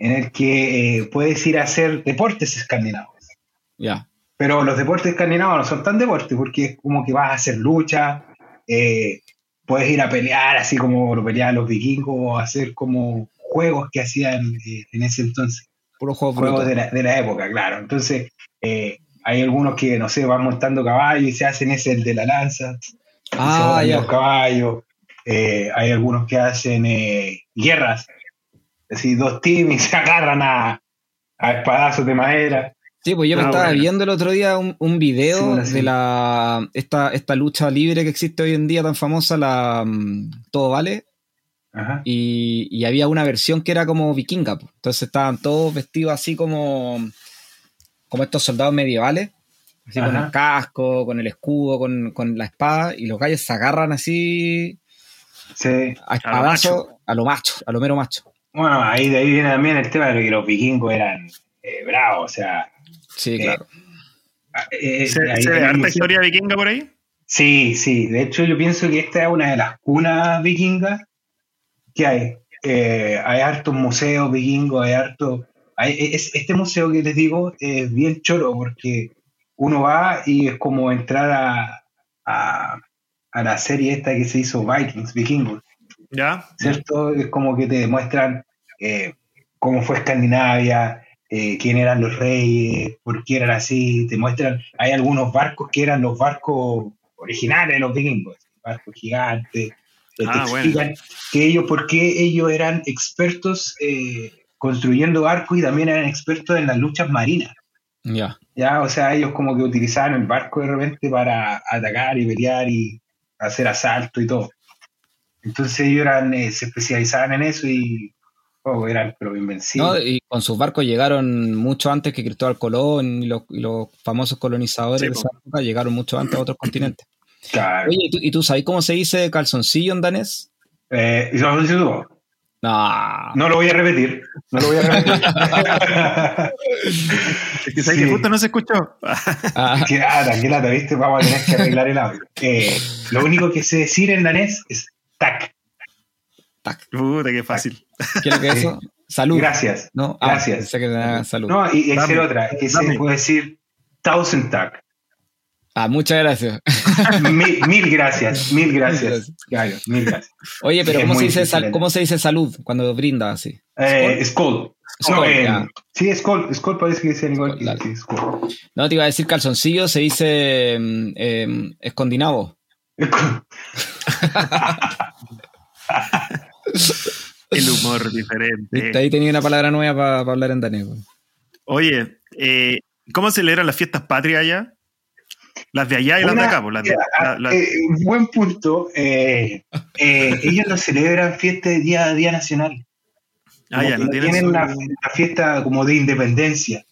[SPEAKER 3] en el que eh, puedes ir a hacer deportes escandinavos.
[SPEAKER 1] Ya.
[SPEAKER 3] Pero los deportes escandinavos no son tan deportes, porque es como que vas a hacer lucha, eh, puedes ir a pelear, así como lo peleaban los vikingos, o hacer como juegos que hacían eh, en ese entonces,
[SPEAKER 1] Puro juego
[SPEAKER 3] juegos de la, de la época, claro. Entonces, hay algunos que, no sé, van montando caballos y se hacen ese, el de la lanza, se
[SPEAKER 1] Ah,
[SPEAKER 3] botan
[SPEAKER 1] ya.
[SPEAKER 3] los caballos. Hay algunos que hacen guerras, es decir, dos teams y se agarran a, a espadazos de madera.
[SPEAKER 1] Sí, pues yo me estaba
[SPEAKER 2] bueno.
[SPEAKER 1] viendo el otro día un, un video
[SPEAKER 3] Sí, bueno, sí.
[SPEAKER 1] de la esta, esta lucha libre que existe hoy en día tan famosa, la mm, Todo Vale,
[SPEAKER 3] Ajá.
[SPEAKER 1] y, y había una versión que era como vikinga. pues. Entonces estaban todos vestidos así como, como estos soldados medievales, así con el casco, con el escudo, con, con la espada, y los gallos se agarran así
[SPEAKER 3] Sí.
[SPEAKER 1] a espadazo a lo macho, a lo mero macho.
[SPEAKER 3] Bueno, ahí de ahí viene también el tema de que los vikingos eran eh, bravos, o sea.
[SPEAKER 1] Sí,
[SPEAKER 3] Eh,
[SPEAKER 1] claro.
[SPEAKER 3] eh,
[SPEAKER 2] ¿Se,
[SPEAKER 3] ahí
[SPEAKER 2] se
[SPEAKER 3] el
[SPEAKER 2] harta historia vikinga por ahí?
[SPEAKER 3] Sí, sí. De hecho, yo pienso que esta es una de las cunas vikingas que hay. Eh, hay hartos museos vikingos, hay harto. Hay, es, este museo que les digo es bien choro porque uno va y es como entrar a, a, a la serie esta que se hizo Vikings, Vikingos.
[SPEAKER 2] ¿Ya?
[SPEAKER 3] ¿cierto? Es como que te demuestran eh, cómo fue Escandinavia, eh, quién eran los reyes, por qué eran así, te muestran, hay algunos barcos que eran los barcos originales de los vikingos, barcos gigantes,
[SPEAKER 2] Ah,
[SPEAKER 3] te
[SPEAKER 2] bueno.
[SPEAKER 3] que ellos, por qué ellos eran expertos eh, construyendo barcos y también eran expertos en las luchas marinas.
[SPEAKER 1] Ya.
[SPEAKER 3] Ya, o sea, ellos como que utilizaban el barco de repente para atacar y pelear y hacer asalto y todo. Entonces ellos eran, eh, se especializaban en eso y oh, eran pero
[SPEAKER 1] No,
[SPEAKER 3] invencibles.
[SPEAKER 1] y con sus barcos llegaron mucho antes que Cristóbal Colón y los, y los famosos colonizadores
[SPEAKER 2] Sí,
[SPEAKER 1] de
[SPEAKER 2] po.
[SPEAKER 1] esa época llegaron mucho antes a otros continentes.
[SPEAKER 3] Claro.
[SPEAKER 1] Oye, ¿y tú, y tú sabes cómo se dice calzoncillo en danés?
[SPEAKER 3] Eh, ¿y eso lo dices tú?
[SPEAKER 1] No.
[SPEAKER 3] No lo voy a repetir. No lo voy a repetir.
[SPEAKER 2] Es que, ¿sabes
[SPEAKER 3] Sí.
[SPEAKER 2] que justo no se escuchó?
[SPEAKER 1] Ah,
[SPEAKER 3] Qué lata, qué lata, ¿viste? Vamos a tener que arreglar el audio. Eh, lo único que sé decir en danés es tac.
[SPEAKER 2] Puta, qué fácil.
[SPEAKER 1] ¿Qué es lo que es eso? Salud.
[SPEAKER 3] Gracias.
[SPEAKER 1] ¿No? Ah,
[SPEAKER 3] Gracias.
[SPEAKER 1] que salud.
[SPEAKER 3] No, y es
[SPEAKER 2] Dame,
[SPEAKER 3] otra, que se puede decir thousand tag.
[SPEAKER 1] Ah, muchas gracias.
[SPEAKER 3] mil, mil gracias, mil gracias.
[SPEAKER 1] gracias.
[SPEAKER 3] Claro, mil gracias.
[SPEAKER 1] Oye, pero ¿cómo se, dice
[SPEAKER 3] difícil,
[SPEAKER 1] sal-
[SPEAKER 3] ¿eh?
[SPEAKER 1] ¿cómo se dice salud cuando brinda así?
[SPEAKER 3] Eh, Skull.
[SPEAKER 1] Skull,
[SPEAKER 3] No, eh, sí, Skull. Skull parece que igual que sí, Skull.
[SPEAKER 1] No, te iba a decir calzoncillo, se dice em, escondinavo.
[SPEAKER 2] El humor diferente.
[SPEAKER 1] ¿Viste? Ahí tenía una palabra nueva para hablar en danés.
[SPEAKER 2] Oye, eh, ¿cómo celebran las fiestas patrias allá? Las de allá y las de acá, pues, las de-
[SPEAKER 3] mira,
[SPEAKER 2] la- la-
[SPEAKER 3] eh, buen punto. Eh, eh, ellos no celebran fiesta de día, día nacional.
[SPEAKER 2] Ah, ya, no tienen
[SPEAKER 3] tienen una fiesta como de independencia.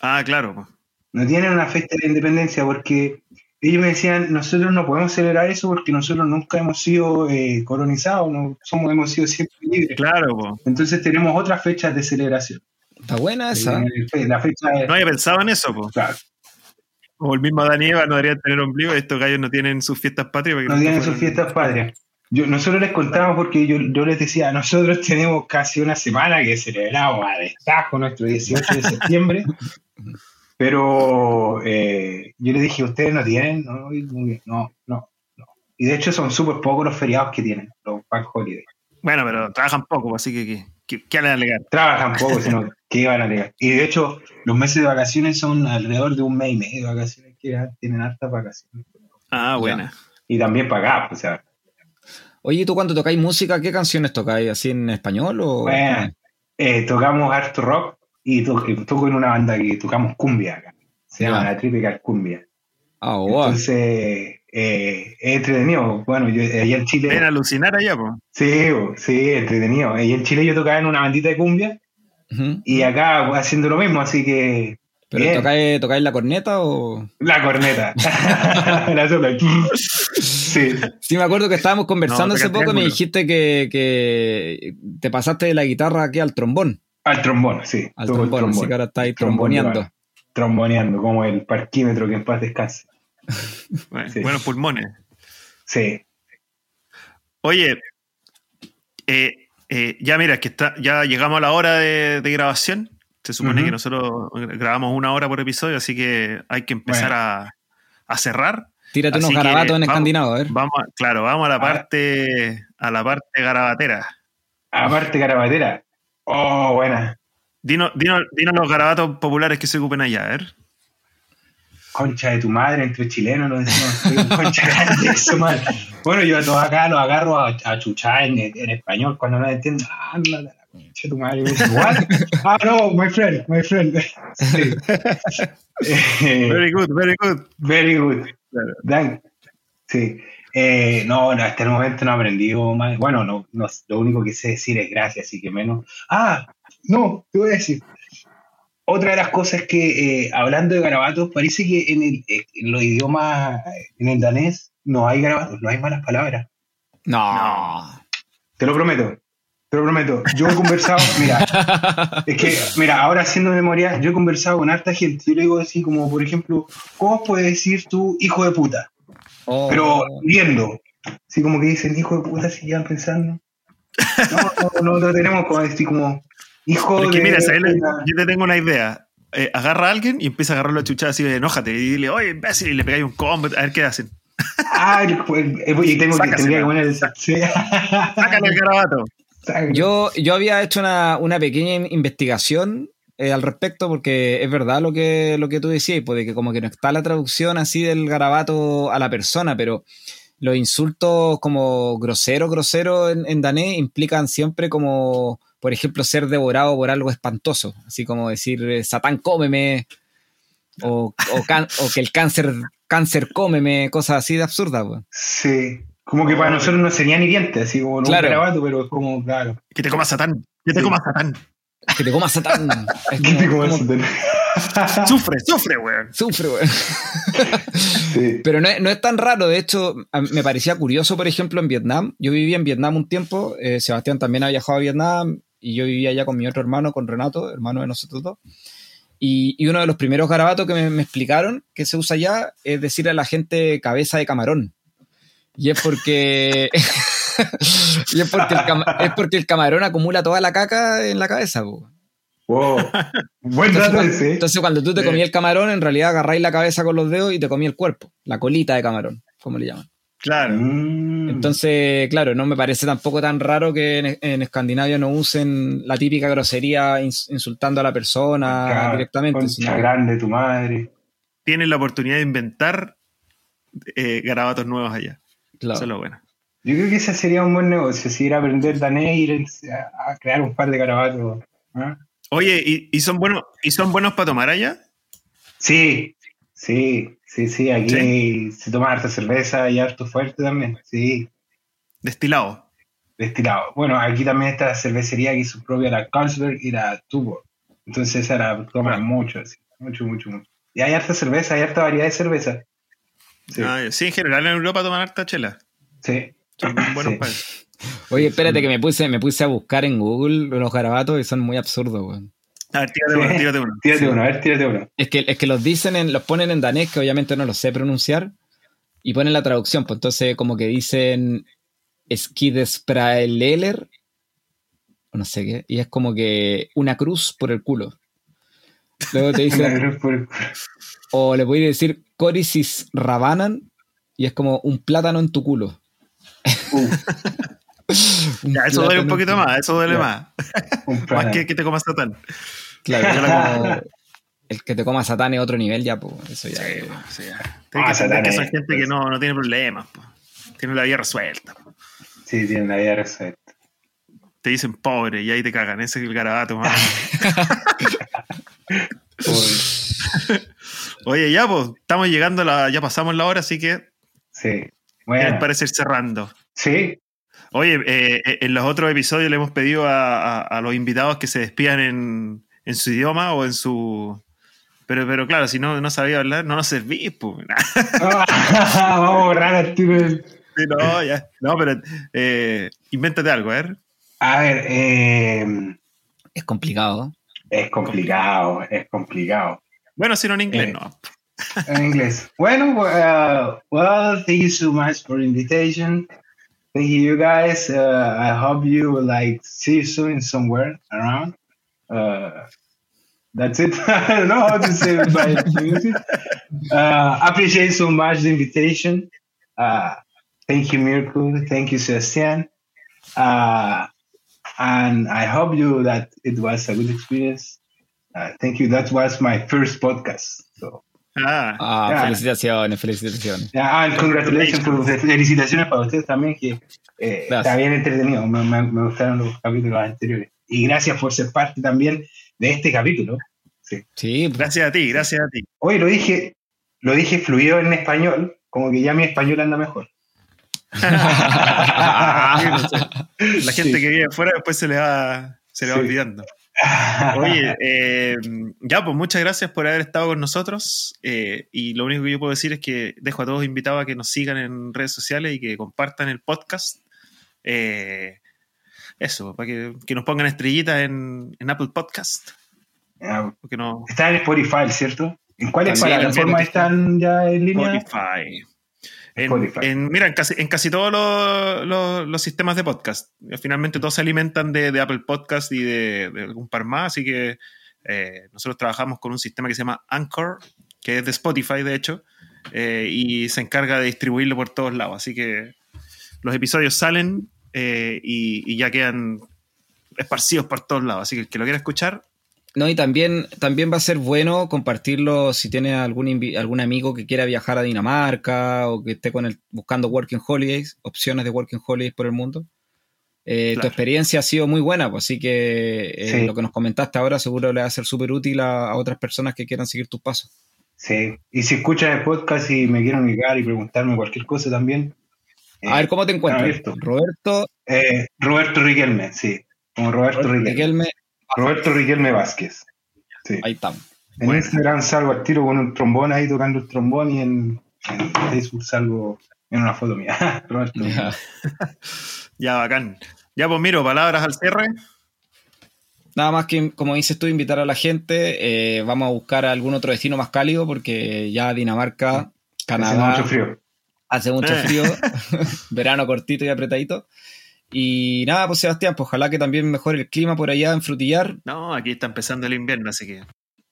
[SPEAKER 2] Ah, claro. pues.
[SPEAKER 3] No tienen una fiesta de independencia porque ellos me decían, nosotros no podemos celebrar eso porque nosotros nunca hemos sido eh, colonizados, no somos, hemos sido siempre libres.
[SPEAKER 2] Claro, pues.
[SPEAKER 3] Entonces tenemos otras fechas de celebración.
[SPEAKER 1] Está buena esa.
[SPEAKER 3] Eh, La fecha de-
[SPEAKER 2] No había pensado en eso, pues.
[SPEAKER 3] claro,
[SPEAKER 2] Como el mismo Danieva no debería tener ombligo, estos gallos no tienen sus fiestas patrias. porque
[SPEAKER 3] no tienen sus fiestas patrias. Yo, nosotros les contamos porque yo, yo les decía, nosotros tenemos casi una semana que celebramos a destajo nuestro 18 de septiembre, pero eh, yo les dije, ¿ustedes no tienen? No, no, no, no. Y de hecho son súper pocos los feriados que tienen, los bank holidays.
[SPEAKER 2] Bueno, pero trabajan poco, pues, así que ¿qué, qué, le van a alegar?
[SPEAKER 3] Trabajan poco, sino que iban a llegar. Y de hecho, los meses de vacaciones son alrededor de un mes y medio de vacaciones que tienen hartas vacaciones.
[SPEAKER 2] Ah, buena.
[SPEAKER 3] Y también pagadas, o sea,
[SPEAKER 1] Oye, ¿y ¿tú cuando tocáis música, qué canciones tocáis? ¿Así en español o...?
[SPEAKER 3] Bueno, eh, tocamos harto rock y to- toco en una banda que tocamos cumbia acá. Se llama
[SPEAKER 1] Ya.
[SPEAKER 3] la Tropical Cumbia.
[SPEAKER 1] Ah, guau.
[SPEAKER 3] Entonces, eh, es entretenido. Bueno, yo allá en Chile.
[SPEAKER 2] Ven alucinar allá, pues.
[SPEAKER 3] Sí, sí, entretenido. Allá en Chile yo tocaba en una bandita de cumbia y acá pues, haciendo lo mismo, así que.
[SPEAKER 1] ¿Pero
[SPEAKER 3] bien.
[SPEAKER 1] tocáis, tocáis la corneta o...?
[SPEAKER 3] La corneta. la sopla. sí.
[SPEAKER 1] Sí, me acuerdo que estábamos conversando
[SPEAKER 2] No,
[SPEAKER 1] hace poco y me dijiste que, que te pasaste de la guitarra aquí al trombón.
[SPEAKER 3] Al trombón, sí.
[SPEAKER 1] Al
[SPEAKER 3] el
[SPEAKER 1] trombón, así que ahora estáis
[SPEAKER 3] Trombón
[SPEAKER 1] tromboneando.
[SPEAKER 3] Tromboneando, como el parquímetro que en paz descanse.
[SPEAKER 2] Bueno,
[SPEAKER 3] Sí.
[SPEAKER 2] Buenos pulmones.
[SPEAKER 3] Sí.
[SPEAKER 2] Oye, eh, eh, ya mira, que está, ya llegamos a la hora de, de grabación. Se supone que nosotros grabamos una hora por episodio, así que hay que empezar
[SPEAKER 3] Bueno.
[SPEAKER 2] a, a cerrar.
[SPEAKER 1] Tírate unos
[SPEAKER 2] Así
[SPEAKER 1] garabatos en
[SPEAKER 2] vamos-
[SPEAKER 1] escandinavo, a ver.
[SPEAKER 2] Vamos, a- claro, vamos a la
[SPEAKER 3] A ver.
[SPEAKER 2] parte, a la parte garabatera.
[SPEAKER 3] Oh, buena.
[SPEAKER 2] Dinos, dinos, dinos los garabatos populares que se ocupen allá, a ver.
[SPEAKER 3] Concha de tu madre, entre chilenos lo decimos. Concha grande de su madre. Bueno, yo a todos acá los agarro a, a chuchar en, en español cuando no entiendo. Ah, no, la concha de tu madre. "What?" Ah, no, my friend, my friend. Sí.
[SPEAKER 2] Very good, very good.
[SPEAKER 3] very good.
[SPEAKER 2] Claro.
[SPEAKER 3] Sí. Eh, no, no, hasta el momento no he aprendido más. Bueno, no, no, lo único que sé decir es gracias, así que menos. Ah, no, te voy a decir. Otra de las cosas que, eh, hablando de garabatos, parece que en, el, eh, en los idiomas, en el danés, no hay garabatos, no hay malas palabras.
[SPEAKER 1] No.
[SPEAKER 3] Te lo prometo. Te lo prometo. Yo he conversado, mira, es que, mira, ahora haciendo memoria, yo he conversado con harta gente. Yo le digo así como, por ejemplo, ¿cómo puedes decir tú hijo de puta?
[SPEAKER 1] Oh.
[SPEAKER 3] pero viendo. Así como que dicen, hijo de puta, si ya pensando. No, no, no, no tenemos como decir como, hijo
[SPEAKER 2] Pero es que
[SPEAKER 3] de.
[SPEAKER 2] mira, yo te tengo una idea. Eh, agarra a alguien y empieza a agarrarlo a chuchar así de enójate y dile, oye, imbécil, y le pegáis un combo, a ver qué hacen.
[SPEAKER 3] Ah, el- el- y tengo que, poner el. Sí.
[SPEAKER 2] Sácale el garabato.
[SPEAKER 1] Yo, yo había hecho una, una pequeña in- investigación eh, al respecto porque es verdad lo que, lo que tú decías, pues de que como que no está la traducción así del garabato a la persona, pero los insultos como grosero, grosero en, en danés implican siempre como, por ejemplo, ser devorado por algo espantoso, así como decir, eh, Satán, cómeme, o, o, can- o que el cáncer, cáncer, cómeme, cosas así de absurdas. pues.
[SPEAKER 3] Sí. Como que para nosotros no sería ni dientes, así como no
[SPEAKER 1] Claro.
[SPEAKER 3] un garabato, pero es como, claro.
[SPEAKER 2] Que te coma Satán. Que te
[SPEAKER 3] Sí.
[SPEAKER 2] coma Satán.
[SPEAKER 1] Que te coma Satán.
[SPEAKER 3] ¿Qué te comas?
[SPEAKER 1] como-
[SPEAKER 2] Sufre, sufre, weón.
[SPEAKER 1] Sufre, weón.
[SPEAKER 3] Sí.
[SPEAKER 1] Pero no es, no es tan raro, de hecho, me parecía curioso, por ejemplo, en Vietnam. Yo vivía en Vietnam un tiempo, eh, Sebastián también ha viajado a Vietnam y yo vivía allá con mi otro hermano, con Renato, hermano de nosotros dos. Y, y uno de los primeros garabatos que me, me explicaron que se usa allá es decir a la gente cabeza de camarón. Y es porque... y es porque, el es porque el camarón acumula toda la caca en la cabeza, po.
[SPEAKER 3] Wow. Buen
[SPEAKER 1] Entonces,
[SPEAKER 3] dato
[SPEAKER 1] cuando,
[SPEAKER 3] ese.
[SPEAKER 1] entonces, cuando tú te comías el camarón, en realidad agarráis la cabeza con los dedos y te comías el cuerpo, la colita de camarón, como le llaman.
[SPEAKER 2] Claro.
[SPEAKER 3] Mm.
[SPEAKER 1] Entonces, claro, no me parece tampoco tan raro que en, en Escandinavia no usen la típica grosería ins- insultando a la persona
[SPEAKER 3] Claro,
[SPEAKER 1] directamente. Sino que-
[SPEAKER 3] grande tu madre.
[SPEAKER 2] Tienen la oportunidad de inventar eh, garabatos nuevos allá.
[SPEAKER 1] claro.
[SPEAKER 2] Eso es lo bueno.
[SPEAKER 3] Yo creo que ese sería un buen negocio, si ir a aprender danés y ir a crear un par de garabatos. ¿ah?
[SPEAKER 2] Oye, ¿y, y son buenos y son buenos para tomar allá?
[SPEAKER 3] Sí, sí, sí, sí, aquí se toma harta cerveza y harto fuerte también, sí,
[SPEAKER 2] Destilado.
[SPEAKER 3] destilado. Bueno, aquí también está la cervecería que hizo propia la Carlsberg y la Tuborg. Entonces esa la toman mucho, así, mucho, mucho, mucho. Y hay harta cerveza, hay harta variedad de cerveza. Sí,
[SPEAKER 2] Ah, sí, en general en Europa toman harta chela.
[SPEAKER 3] sí.
[SPEAKER 2] Son buenos
[SPEAKER 3] Sí.
[SPEAKER 2] para eso.
[SPEAKER 1] Oye, espérate que me puse, me puse a buscar en Google los garabatos y son muy absurdos, weón.
[SPEAKER 2] A ver, tírate uno, tírate uno.
[SPEAKER 3] Tírate uno, a ver, tírate uno.
[SPEAKER 1] Es que, es que los dicen, en, los ponen en danés, que obviamente no los sé pronunciar, y ponen la traducción, pues entonces como que dicen Skidespraeleler, o no sé qué, y es como que una cruz por el culo. Luego te dicen, o le voy a decir Corisis Rabanan, y es como un plátano en tu culo.
[SPEAKER 3] Uh,
[SPEAKER 2] Ya, eso duele un poquito más, eso duele más. Más que que te comas satán.
[SPEAKER 1] Claro, el que te coma satán es otro nivel ya, pues eso ya.
[SPEAKER 2] Sí, ya.
[SPEAKER 3] Ah,
[SPEAKER 2] que entender
[SPEAKER 3] Satán
[SPEAKER 2] que son
[SPEAKER 3] es-
[SPEAKER 2] gente que no, no tiene problemas. po. Tiene la vida resuelta. po.
[SPEAKER 3] Sí, tiene la vida resuelta.
[SPEAKER 2] Te dicen pobre y ahí te cagan. Ese es el garabato.
[SPEAKER 3] Uy,
[SPEAKER 2] Oye, ya, pues, estamos llegando a la. Ya pasamos la hora, así que.
[SPEAKER 3] Sí,
[SPEAKER 2] ¿Qué les
[SPEAKER 3] bueno,
[SPEAKER 2] parece ir cerrando?
[SPEAKER 3] sí,
[SPEAKER 2] Oye, eh, eh, en los otros episodios le hemos pedido a, a- a los invitados que se despidan en, en su idioma o en su. Pero, pero claro, si no, no sabía hablar, no nos servís, pues.
[SPEAKER 3] Vamos a borrar al tiro el-
[SPEAKER 2] Sí, no, ya. No, pero eh, invéntate algo, a ver.
[SPEAKER 3] A ver, eh,
[SPEAKER 1] Es complicado.
[SPEAKER 3] es complicado, es complicado.
[SPEAKER 2] Bueno, si no en inglés,
[SPEAKER 3] Eh.
[SPEAKER 2] no.
[SPEAKER 3] En inglés. Bueno, uh, well, thank you so much for invitation. Thank you, guys. Uh, I hope you like see you soon somewhere around. Uh, that's it. I don't know how to say it by English. Uh, appreciate so much the invitation. Uh, thank you, Mirko. Thank you, Sebastian. Uh, and I hope you that it was a good experience. Uh, thank you. That was my first podcast. So.
[SPEAKER 2] Ah,
[SPEAKER 1] Ah, felicitaciones, felicitaciones.
[SPEAKER 3] Ah, congratulations, pues, felicitaciones para ustedes también, que eh, está bien entretenido, me, me- me gustaron los capítulos anteriores. Y gracias por ser parte también de este capítulo.
[SPEAKER 1] Sí, pues,
[SPEAKER 2] gracias a ti, gracias a ti.
[SPEAKER 3] Hoy lo dije, lo dije fluido en español, como que ya mi español anda mejor.
[SPEAKER 2] La gente que vive afuera después se le va, se le va
[SPEAKER 3] Sí.
[SPEAKER 2] olvidando. Oye, eh, ya, pues muchas gracias por haber estado con nosotros. eh, y lo único que yo puedo decir es que dejo a todos invitados a que nos sigan en redes sociales y que compartan el podcast. Eh, eso, para que, que nos pongan estrellitas en, en Apple Podcast.
[SPEAKER 3] Ah,
[SPEAKER 2] no,
[SPEAKER 3] Está en Spotify, ¿cierto? ¿En cuáles plataformas están ya en línea?
[SPEAKER 2] Spotify. En, en- mira, en casi, en casi todos los, los- los sistemas de podcast. Finalmente todos se alimentan de, de Apple Podcast y de, de algún par más, así que eh, nosotros trabajamos con un sistema que se llama Anchor, que es de Spotify, de hecho, eh, y se encarga de distribuirlo por todos lados. Así que los episodios salen eh, y, y ya quedan esparcidos por todos lados. Así que el que lo quiera escuchar,
[SPEAKER 1] No, y también, también va a ser bueno compartirlo si tienes algún, algún amigo que quiera viajar a Dinamarca o que esté con el, buscando Working Holidays, opciones de Working Holidays por el mundo. Eh, Tu experiencia ha sido muy buena, pues, así que eh,
[SPEAKER 3] Sí.
[SPEAKER 1] lo que nos comentaste ahora seguro le va a ser súper útil a, a otras personas que quieran seguir tus pasos.
[SPEAKER 3] Sí. Y si escuchan el podcast y me quieren ubicar y preguntarme cualquier cosa también. eh,
[SPEAKER 1] A ver, ¿cómo te encuentras? Roberto
[SPEAKER 3] eh, Roberto Riquelme, sí. Como Roberto, Riquelme.
[SPEAKER 1] Riquelme,
[SPEAKER 3] Roberto Riquelme Vázquez. Sí.
[SPEAKER 1] ahí estamos.
[SPEAKER 3] En
[SPEAKER 2] Bueno.
[SPEAKER 3] Instagram salgo al tiro con un trombón ahí tocando el trombón y en, en Facebook salgo en una foto mía. Roberto.
[SPEAKER 2] ya bacán. Ya, pues miro, palabras al cierre.
[SPEAKER 1] Nada más que, como dices tú, invitar a la gente. eh, vamos a buscar algún otro destino más cálido porque ya Dinamarca, Canadá,
[SPEAKER 3] mucho frío.
[SPEAKER 1] Hace mucho frío, verano cortito y apretadito. Y nada, pues Sebastián, pues ojalá que también mejore el clima por allá en Frutillar.
[SPEAKER 2] No, aquí está empezando el invierno, así que.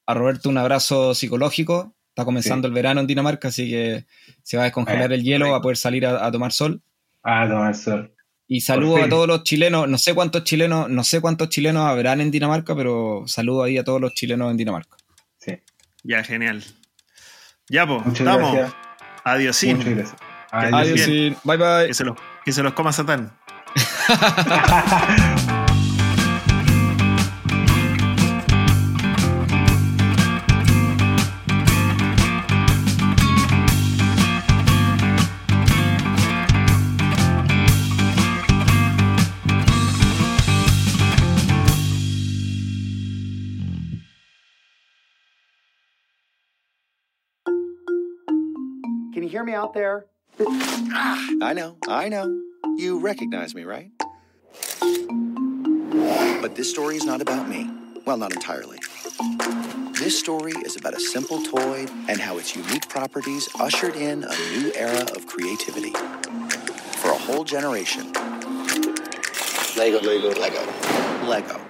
[SPEAKER 1] A Roberto un abrazo psicológico. Está comenzando el verano en Dinamarca, así que se va a descongelar el hielo, va a poder salir a, tomar sol.
[SPEAKER 3] A tomar sol.
[SPEAKER 1] Y saludo a todos los chilenos, no sé cuántos chilenos, no sé cuántos chilenos habrán en Dinamarca, pero saludo ahí a todos los chilenos en Dinamarca.
[SPEAKER 3] Sí.
[SPEAKER 2] Ya, genial. Ya, pues, estamos. Adiós.
[SPEAKER 3] Muchas gracias.
[SPEAKER 1] Adiós. Bye bye.
[SPEAKER 2] Que se los, que se los coma Satán.
[SPEAKER 4] Can you hear me out there?
[SPEAKER 5] I know, I know. You recognize me, right? But this story is not about me. Well, not entirely. This story is about a simple toy and how its unique properties ushered in a new era of creativity. For a whole generation. Lego, Lego, Lego. Lego.